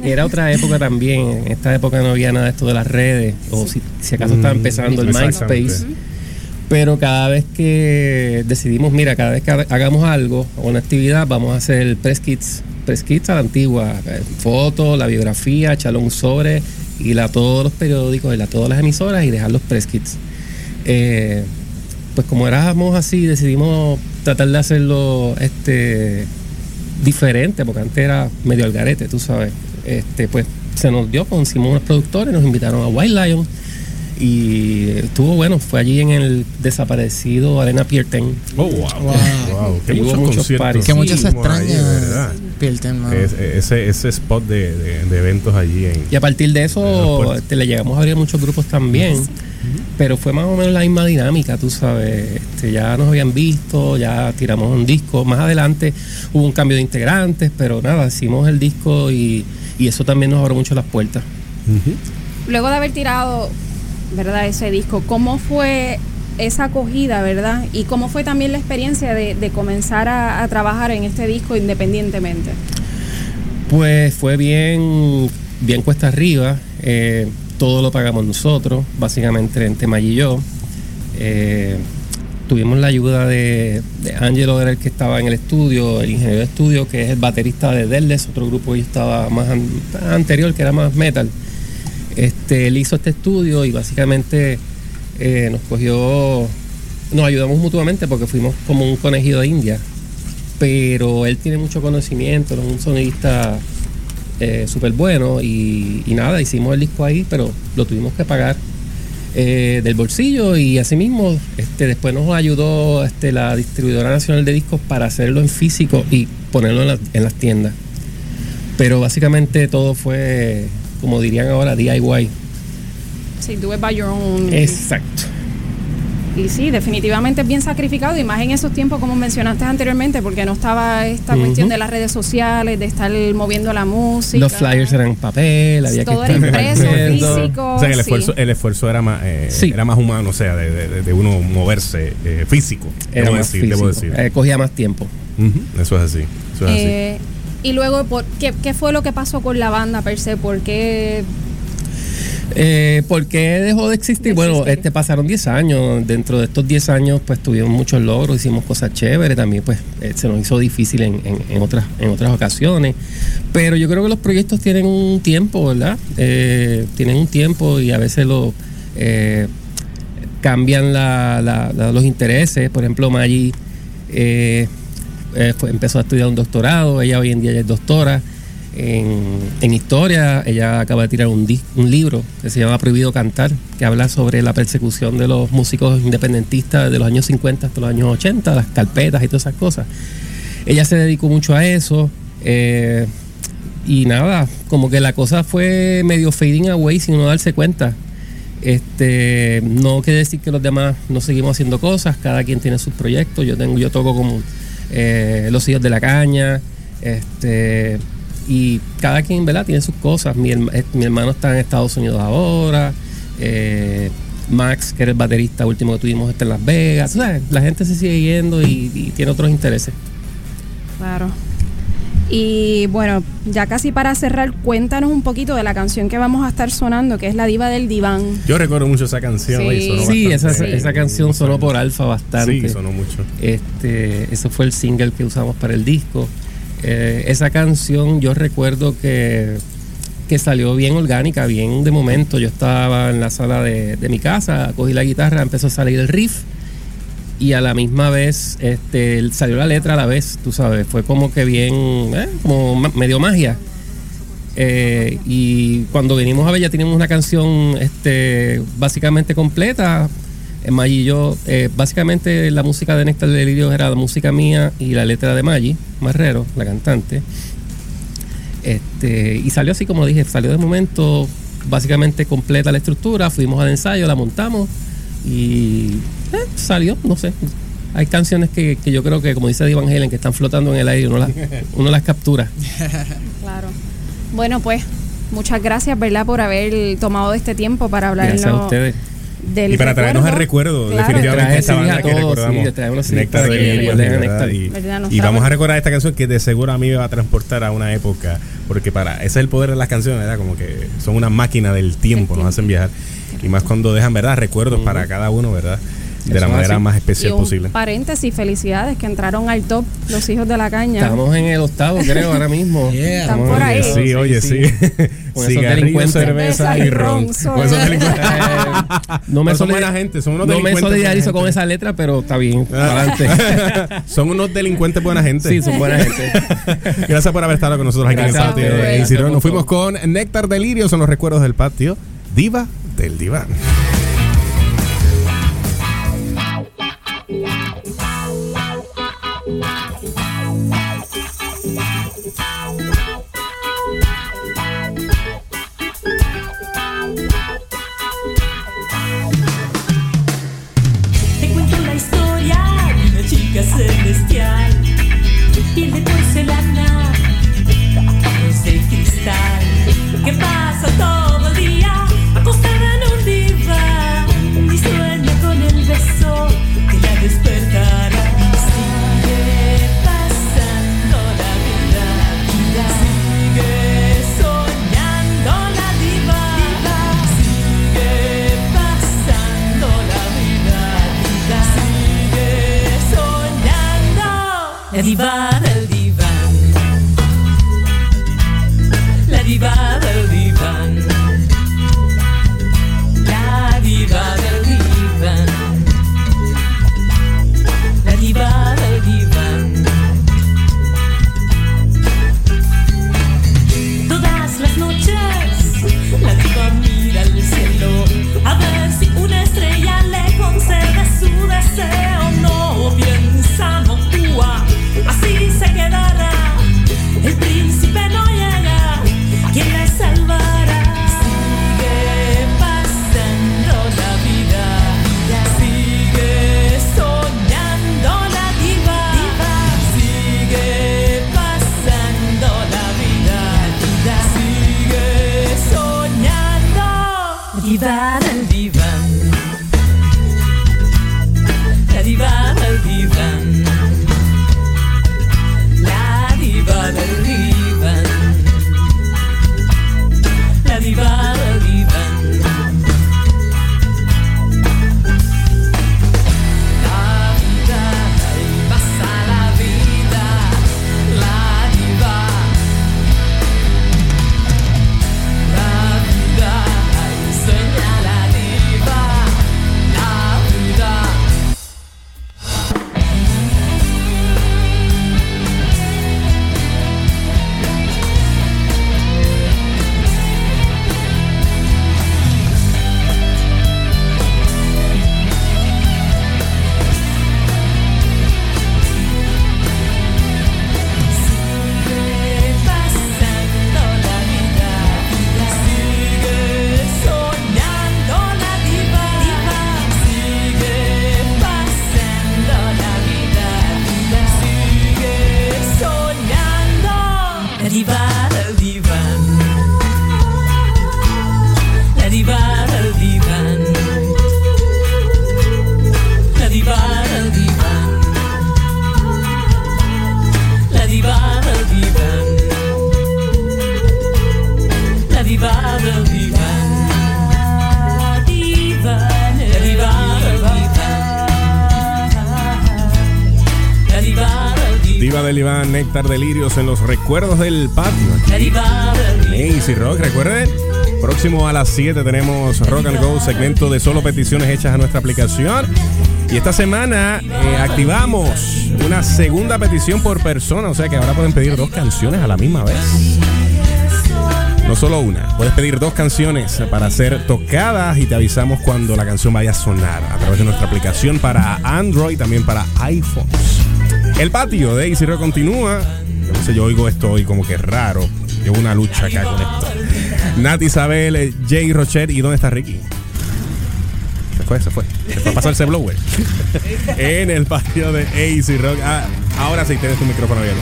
era otra época también. En esta época no había nada de esto de las redes, o si, si acaso estaba Mm, empezando el. MySpace. Pero cada vez que decidimos, mira, cada vez que ha- hagamos algo o una actividad, vamos a hacer press kits, press kits a la antigua, eh, fotos, la biografía, echarle un sobre, ir a todos los periódicos, ir a todas las emisoras y dejar los press kits. Eh, pues como éramos así, decidimos tratar de hacerlo este diferente, porque antes era medio al garete, tú sabes. Este, pues se nos dio, conseguimos unos productores, nos invitaron a White Lion y estuvo bueno, fue allí en el desaparecido Arena Pierten. Oh, wow. Wow, qué Y hubo muchos muchos conciertos parties. Que mucho se hicimos ahí, extraña ¿verdad? Pilten, mano. Es- ese, ese spot de, de- de eventos allí en. Y a partir de eso este, le llegamos a abrir muchos grupos también. Pero fue más o menos la misma dinámica, tú sabes. Este, ya nos habían visto, ya tiramos un disco. Más adelante hubo un cambio de integrantes, pero nada, hicimos el disco y, y eso también nos abrió mucho las puertas. Luego de haber tirado, ¿verdad? Ese disco, ¿cómo fue esa acogida, verdad? Y cómo fue también la experiencia de, de comenzar a, a trabajar en este disco independientemente. Pues fue bien, bien cuesta arriba. eh, todo lo pagamos nosotros, básicamente entre Maya y yo. Eh, tuvimos la ayuda de, de Angelo, el que estaba en el estudio, el ingeniero de estudio, que es el baterista de Deadless, otro grupo que estaba más an- anterior, que era más metal. Este, él hizo este estudio y básicamente eh, nos cogió, nos ayudamos mutuamente porque fuimos como un conejillo de India. Pero él tiene mucho conocimiento, es un sonidista eh, súper bueno y nada, hicimos el disco ahí, pero lo tuvimos que pagar eh, del bolsillo y asimismo este, después nos ayudó este, la distribuidora nacional de discos para hacerlo en físico y ponerlo en, la- en las tiendas. Pero básicamente todo fue, como dirían ahora, DIY. Sí, do it by your own. Exacto. Y sí, definitivamente es bien sacrificado y más en esos tiempos como mencionaste anteriormente, porque no estaba esta cuestión de las redes sociales, de estar moviendo la música. Los flyers eran en papel, había Todo que era estar impreso, <laughs> físico. O sea, que el sí. esfuerzo, el esfuerzo era más eh, era más humano, o sea, de, de- de uno moverse eh, físico. Era debo más decir, debo físico. decir. Eh, cogía más tiempo. Ujú, Eso es así. Eso es así. Eh, y luego, por, ¿qué, ¿qué fue lo que pasó con la banda per se? ¿Por qué? Eh, ¿Por qué dejó de existir? Bueno, este pasaron 10 años. Dentro de estos 10 años, pues tuvimos muchos logros, hicimos cosas chéveres. También, pues, eh, se nos hizo difícil en, en- en otras, en otras ocasiones. Pero yo creo que los proyectos tienen un tiempo, ¿verdad? Eh, tienen un tiempo y a veces lo eh, cambian la- la- la- los intereses. Por ejemplo, Maggie eh, eh, fue- empezó a estudiar un doctorado. Ella hoy en día ya es doctora en, historia. Ella acaba de tirar un, dis- un libro que se llama Prohibido Cantar, que habla sobre la persecución de los músicos independentistas de los años 50 hasta los años 80, las carpetas y todas esas cosas. Ella se dedicó mucho a eso. eh, y nada, como que la cosa fue medio fading away sin uno darse cuenta. Este, no quiere decir que los demás no seguimos haciendo cosas, cada quien tiene sus proyectos. Yo tengo, yo toco como eh, los hijos de la caña, este, y cada quien, ¿verdad? Tiene sus cosas. Mi, eh, mi hermano está en Estados Unidos ahora. eh, Max, que era el baterista último que tuvimos, está en Las Vegas. La gente se sigue yendo y, y tiene otros intereses. Claro. Y bueno, ya casi para cerrar, cuéntanos un poquito de la canción que vamos a estar sonando, que es La Diva del Diván. Yo recuerdo mucho esa canción. Sí. y sonó Sí, esa canción sonó por Alfa bastante. Sí, sonó mucho. Este, ese fue el single que usamos para el disco. Eh, esa canción yo recuerdo que, que salió bien orgánica, bien de momento. Yo estaba en la sala de, de mi casa, cogí la guitarra, empezó a salir el riff y a la misma vez este, salió la letra a la vez, tú sabes. Fue como que bien, eh, como medio magia. Eh, y cuando venimos a ver ya teníamos una canción este, básicamente completa. Eh, Maggie y yo, eh, básicamente la música de Néctar de Delirio era la música mía y la letra de Maggie Marrero, la cantante. Este, y salió así como dije, salió de momento básicamente completa la estructura, fuimos al ensayo, la montamos y eh, salió, no sé. Hay canciones que, que yo creo que, como dice Van Halen, que están flotando en el aire y uno las, <laughs> uno las captura. Claro. Bueno, pues muchas gracias, ¿verdad?, por haber tomado este tiempo para hablarnos Gracias a ustedes. Del y para traernos el recuerdo. Claro. definitivamente esta banda que todos, recordamos. Y, vamos a recordar esta canción que de seguro a mí me va a transportar a una época, porque para ese es el poder de las canciones, ¿verdad? Como que son una máquina del tiempo, nos hacen viajar. Y más cuando dejan, ¿verdad? Recuerdos para cada uno, ¿verdad? De la manera así. más Y especial un posible. paréntesis, felicidades que entraron al top los hijos de la caña. Estamos en el octavo, creo, ahora mismo. <laughs> Están por ahí. Oye, sí, oye, sí. Con <laughs> esos Cigarrillo, delincuentes. cerveza y ron. Con esos delincuentes. <laughs> No me, son buena gente, son unos no me delincuentes buena solidarizo con esa letra, pero está bien. Ah. Adelante. son unos delincuentes buena gente. Sí, son buena gente. Gracias por haber estado con nosotros aquí en el patio de Nos fuimos con Néctar Delirio, son los recuerdos del patio. Diva del diván. Te recuerdos del patio. Easy Rock, recuerden. Próximo a las 7 tenemos Rock and Go, segmento de solo peticiones hechas a nuestra aplicación. Y esta semana eh, activamos una segunda petición por persona, o sea que ahora pueden pedir dos canciones a la misma vez. No solo una, puedes pedir dos canciones para ser tocadas y te avisamos cuando la canción vaya a sonar a través de nuestra aplicación para Android, también para iPhones. El patio de Easy Rock continúa. Sé, yo oigo esto hoy como que raro. Llevo una lucha acá con esto. Nati Isabel, eh, Jay Rochet y ¿dónde está Ricky? Se fue, se fue. Se fue a pasarse blower. <laughs> en el patio de AC Rock. Ah, ahora sí tienes tu micrófono abierto.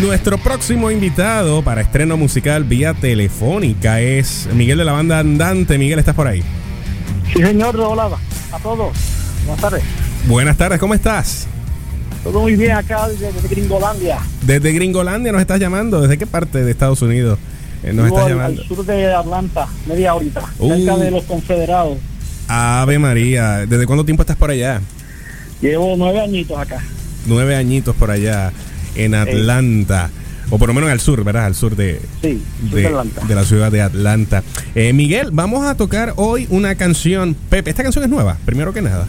Nuestro próximo invitado para estreno musical vía telefónica es Miguel de la banda Andante. Miguel, ¿estás por ahí? Sí, señor, hola a todos. Buenas tardes. Buenas tardes, ¿cómo estás? Todo muy bien acá desde, desde Gringolandia. Desde Gringolandia nos estás llamando. ¿Desde qué parte de Estados Unidos eh, nos Vivo estás al, llamando? al sur de Atlanta, media horita, Uh. cerca de los Confederados. Ave María. ¿Desde cuánto tiempo estás por allá? Llevo nueve añitos acá. Nueve añitos por allá en Atlanta. O por lo menos al sur, ¿verdad? Al sur de, Sí, sur de, de la ciudad de Atlanta. Eh, Miguel, vamos a tocar hoy una canción. Pepe, esta canción es nueva, primero que nada.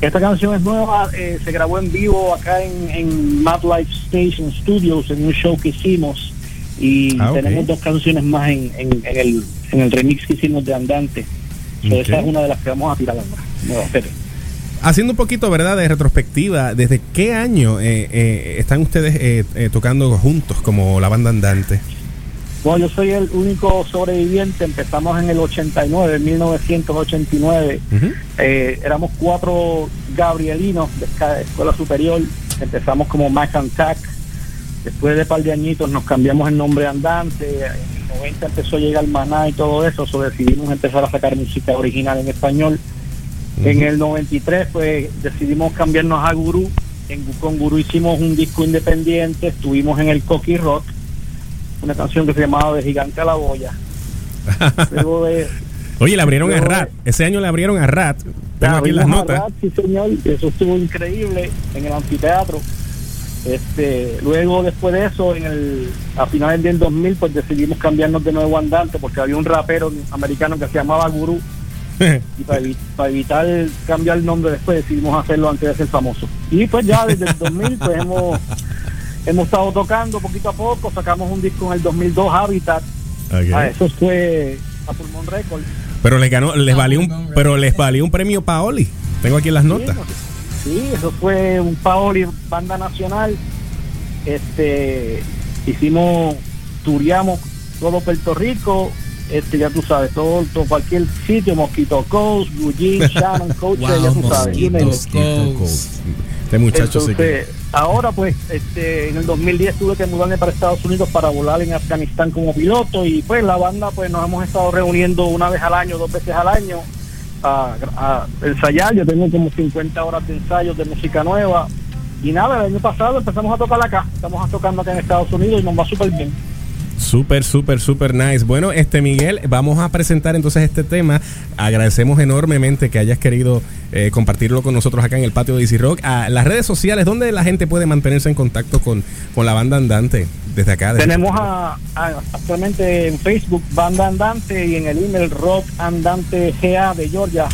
Esta canción es nueva, eh, se grabó en vivo acá en, en Mad Life Station Studios en un show que hicimos y Ah, tenemos dos canciones más en, en- en el, en el remix que hicimos de Andante. Esa es una de las que vamos a tirar ahora. Haciendo un poquito, ¿verdad?, de retrospectiva, ¿desde qué año eh, eh, están ustedes tocando juntos como la banda andante? Bueno, yo soy el único sobreviviente. Empezamos en el 89, en 1989. Eh, éramos cuatro gabrielinos de escuela superior. Empezamos como Mac and Tac. Después de un par de añitos nos cambiamos el nombre Andante. En el 90 empezó a llegar Maná y todo eso. So decidimos empezar a sacar música original en español. En el 93 pues decidimos cambiarnos a Gurú. En, con Gurú hicimos un disco independiente. Estuvimos en el Cocky Rock. Una canción que se llamaba De Gigante a la Boya. <laughs> Luego de, Oye, le abrieron a Rat. Ese año le abrieron a Rat. Tengo aquí las notas. Rat, sí, señor. Eso estuvo increíble en el anfiteatro. Este, luego después de eso, en el, a finales del 2000, pues decidimos cambiarnos de nuevo Andante porque había un rapero americano que se llamaba Guru <laughs> y para, evi- para evitar cambiar el nombre después decidimos hacerlo antes de ser famoso. Y pues ya desde el 2000 pues hemos, hemos estado tocando poquito a poco, sacamos un disco en el 2002, Habitat. Ok. Ah, eso fue a Pulmón Record. Pero les ganó, les valió un, pero les valió un premio Paoli. Tengo aquí las notas. Sí, eso fue un Paoli banda nacional. Este hicimos, tureamos todo Puerto Rico, este ya tú sabes, todo, todo cualquier sitio, Mosquito Coast, Jean, <laughs> Shannon, Coach, ya tú sabes. name it. Este muchacho Entonces, ahora pues este, en el 2010 tuve que mudarme para Estados Unidos para volar en Afganistán como piloto y pues la banda pues nos hemos estado reuniendo una vez al año, dos veces al año a, a ensayar. Yo tengo como 50 horas de ensayos de música nueva y nada, el año pasado empezamos a tocar acá, estamos tocando acá en Estados Unidos y nos va súper bien. Súper, súper, súper nice. Bueno, este Miguel, vamos a presentar entonces este tema. Agradecemos enormemente que hayas querido eh, compartirlo con nosotros acá en el patio de Easy Rock. A las redes sociales, ¿dónde la gente puede mantenerse en contacto con, con la banda andante desde acá? desde Tenemos a, a- actualmente en Facebook Banda Andante y en el email rockandantegA de Georgia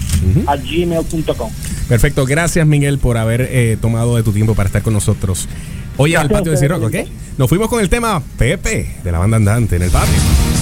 a gmail.com. Perfecto, gracias Miguel por haber eh, tomado de tu tiempo para estar con nosotros. Hoy en el patio de ustedes, ¿ok? Nos fuimos con el tema Pepe de la banda andante en el patio.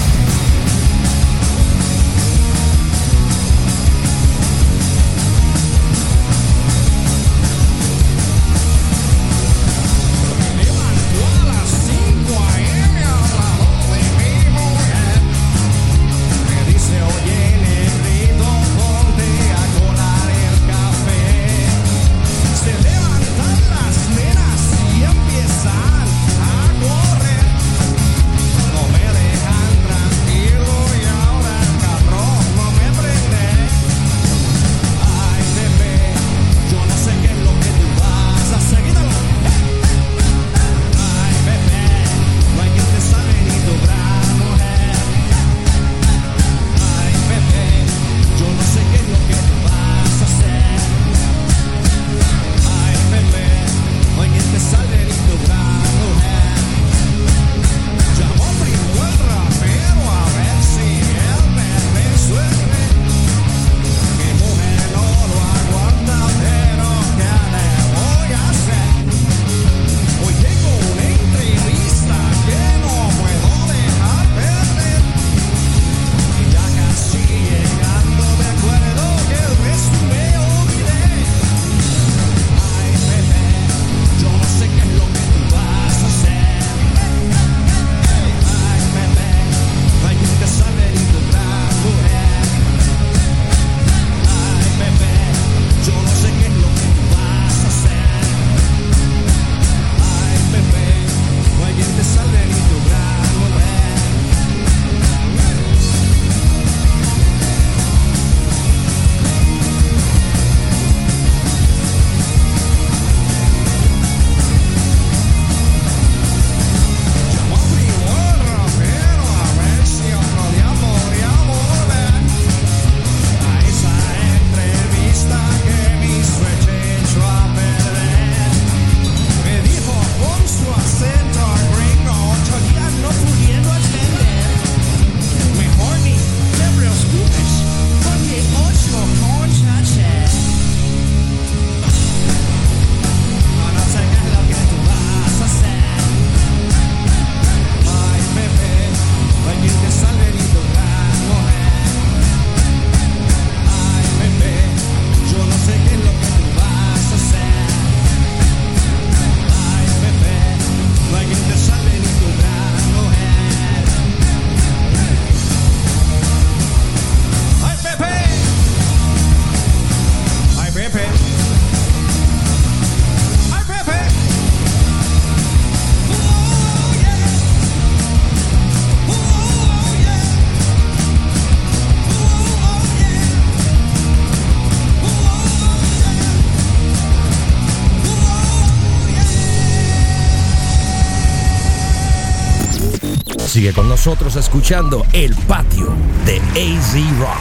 Con nosotros escuchando El Patio de AZ Rock.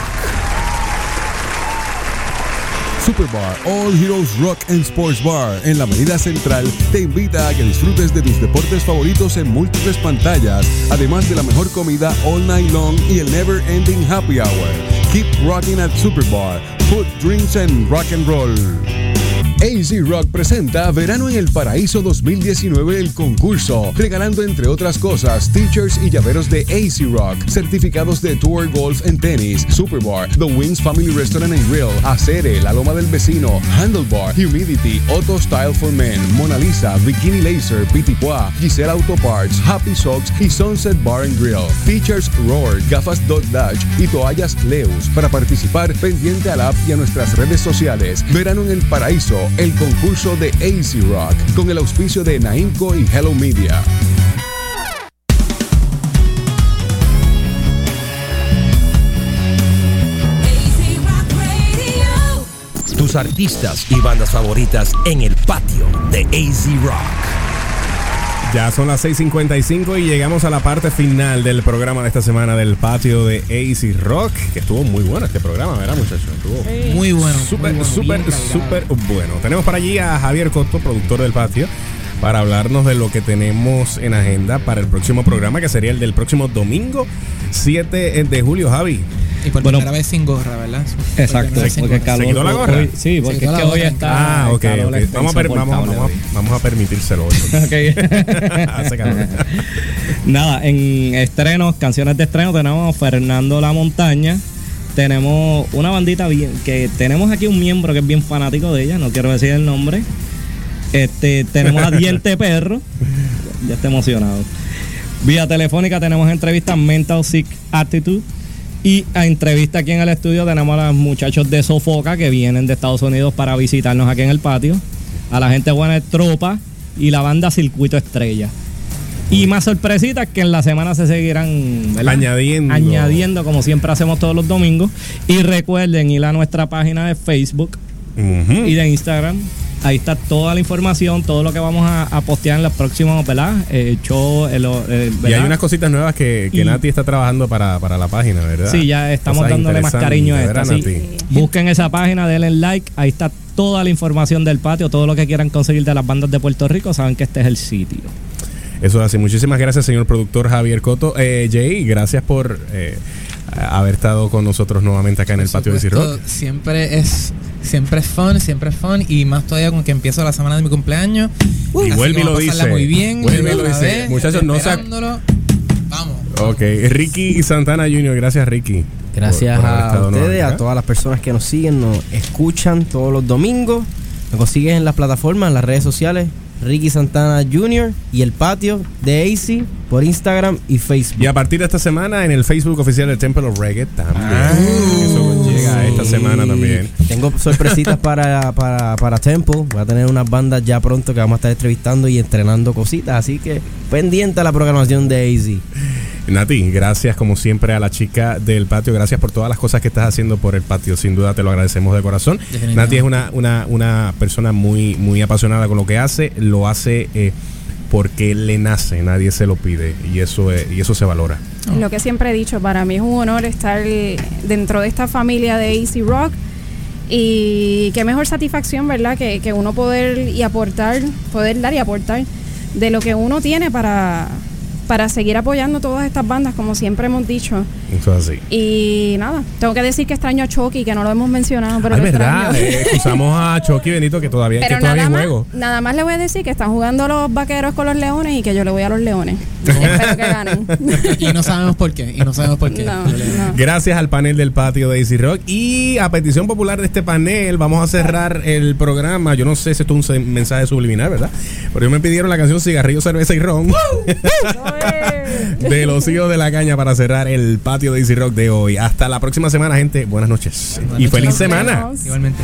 Superbar All Heroes Rock and Sports Bar en la Avenida Central te invita a que disfrutes de tus deportes favoritos en múltiples pantallas, además de la mejor comida all night long y el never ending happy hour. Keep rocking at Superbar. Food, drinks and rock and roll. AZ Rock presenta Verano en el Paraíso 2019 el concurso, regalando entre otras cosas teachers y llaveros de AZ Rock, certificados de Tour Golf en tenis, Superbar, The Wings Family Restaurant and Grill, Acere, La Loma del Vecino, Handlebar, Humidity, Auto Style for Men, Mona Lisa, Bikini Laser, Pitipoa, Giselle Auto Parts, Happy Socks y Sunset Bar and Grill. Teachers Roar, gafas Dot Dash y toallas Leus. Para participar, pendiente al app y a nuestras redes sociales. Verano en el Paraíso, el concurso de AZ Rock, con el auspicio de Naimco y Hello Media. Tus artistas y bandas favoritas en el patio de AZ Rock. Ya son las 6:55 y llegamos a la parte final del programa de esta semana del patio de AC Rock, que estuvo muy bueno este programa, ¿verdad, muchachos? Estuvo Muy bueno. Súper, muy bueno, súper, súper bueno. Tenemos para allí a Javier Costo, productor del patio, para hablarnos de lo que tenemos en agenda para el próximo programa, que sería el del próximo domingo 7 de julio, Javi. Y por Bueno, primera vez sin gorra, ¿verdad? Exacto, porque el calor. ¿Se quitó la gorra? hoy- sí, porque es que hoy está. Ah, el ok, calor ok. está Vamos, a per- vamos, vamos, hoy. vamos a permitírselo. hoy. <laughs> Ok. <laughs> Hace calor. <laughs> Nada, en estrenos, canciones de estreno, tenemos Fernando La Montaña. Tenemos una bandita bien, que tenemos aquí un miembro que es bien fanático de ella, no quiero decir el nombre. Este, tenemos a Diente Perro. Ya está emocionado. Vía telefónica tenemos entrevistas Mental Sick Attitude. Y a entrevista aquí en el estudio tenemos a los muchachos de Sofoca que vienen de Estados Unidos para visitarnos aquí en el patio. A la gente buena de Tropa y la banda Circuito Estrella. Y más sorpresitas que en la semana se seguirán ¿verdad? Añadiendo. añadiendo como siempre hacemos todos los domingos. Y recuerden ir a nuestra página de Facebook y de Instagram. Ahí está toda la información, todo lo que vamos a, a postear en los próximos, ¿verdad? Eh, show, eh, Y hay unas cositas nuevas que, que Y- Nati está trabajando para, para la página, ¿verdad? Sí, ya estamos Cosas dándole más cariño a esta. ¿verdad, sí. Nati? Busquen esa página, denle like. Ahí está toda la información del patio, todo lo que quieran conseguir de las bandas de Puerto Rico. Saben que este es el sitio. Eso es así. Muchísimas gracias, señor productor Javier Coto. Eh, Jay, gracias por eh, haber estado con nosotros nuevamente acá en el patio de C-Rock. Siempre es, siempre es fun, siempre es fun. Y más todavía con que empiezo la semana de mi cumpleaños. Y vuelve y como lo dice. muy bien. Vuelve y lo otra dice. vez, Muchachos, no se. Vamos. Ok, Ricky Santana Jr., gracias Ricky. Gracias por- por haber a ustedes, a todas las personas que nos siguen, nos escuchan todos los domingos. Nos consiguen en las plataformas, en las redes sociales. Ricky Santana Jr. y el patio de AC por Instagram y Facebook. Y a partir de esta semana en el Facebook oficial del Temple of Reggae también. Eso llega esta semana también. Tengo sorpresitas <laughs> para, para, para Temple. Voy a tener unas bandas ya pronto que vamos a estar entrevistando y entrenando cositas. Así que pendiente a la programación de AZ. Nati, gracias como siempre a la chica del patio. Gracias por todas las cosas que estás haciendo por el patio. Sin duda te lo agradecemos de corazón. Nati es una, una, una persona muy, muy apasionada con lo que hace. Lo hace eh, porque le nace, nadie se lo pide. Y eso, es- y eso se valora. Lo que siempre he dicho, para mí es un honor estar dentro de esta familia de AC Rock y qué mejor satisfacción, ¿verdad? Que, que uno poder y aportar, poder dar y aportar de lo que uno tiene para, para seguir apoyando todas estas bandas, como siempre hemos dicho. Eso es así. Y nada, tengo que decir que extraño a Chucky, que no lo hemos mencionado, pero Ah, es verdad. extraño. eh, usamos a Chucky Benito que todavía, que Pero todavía más, juego. nada más le voy a decir que están jugando los vaqueros con los leones y que yo le voy a los leones. <laughs> Espero que ganen. Y no sabemos por qué. Y no sabemos por qué. No, no. Gracias al panel del patio de Easy Rock. Y a petición popular de este panel, vamos a cerrar el programa. Yo no sé si esto es un mensaje subliminal, ¿verdad? Pero ellos me pidieron la canción Cigarrillo, Cerveza y Ron <laughs> <laughs> de los hijos de la caña para cerrar el patio de Easy Rock de hoy. Hasta la próxima semana, gente. Buenas noches. y feliz semana. Igualmente.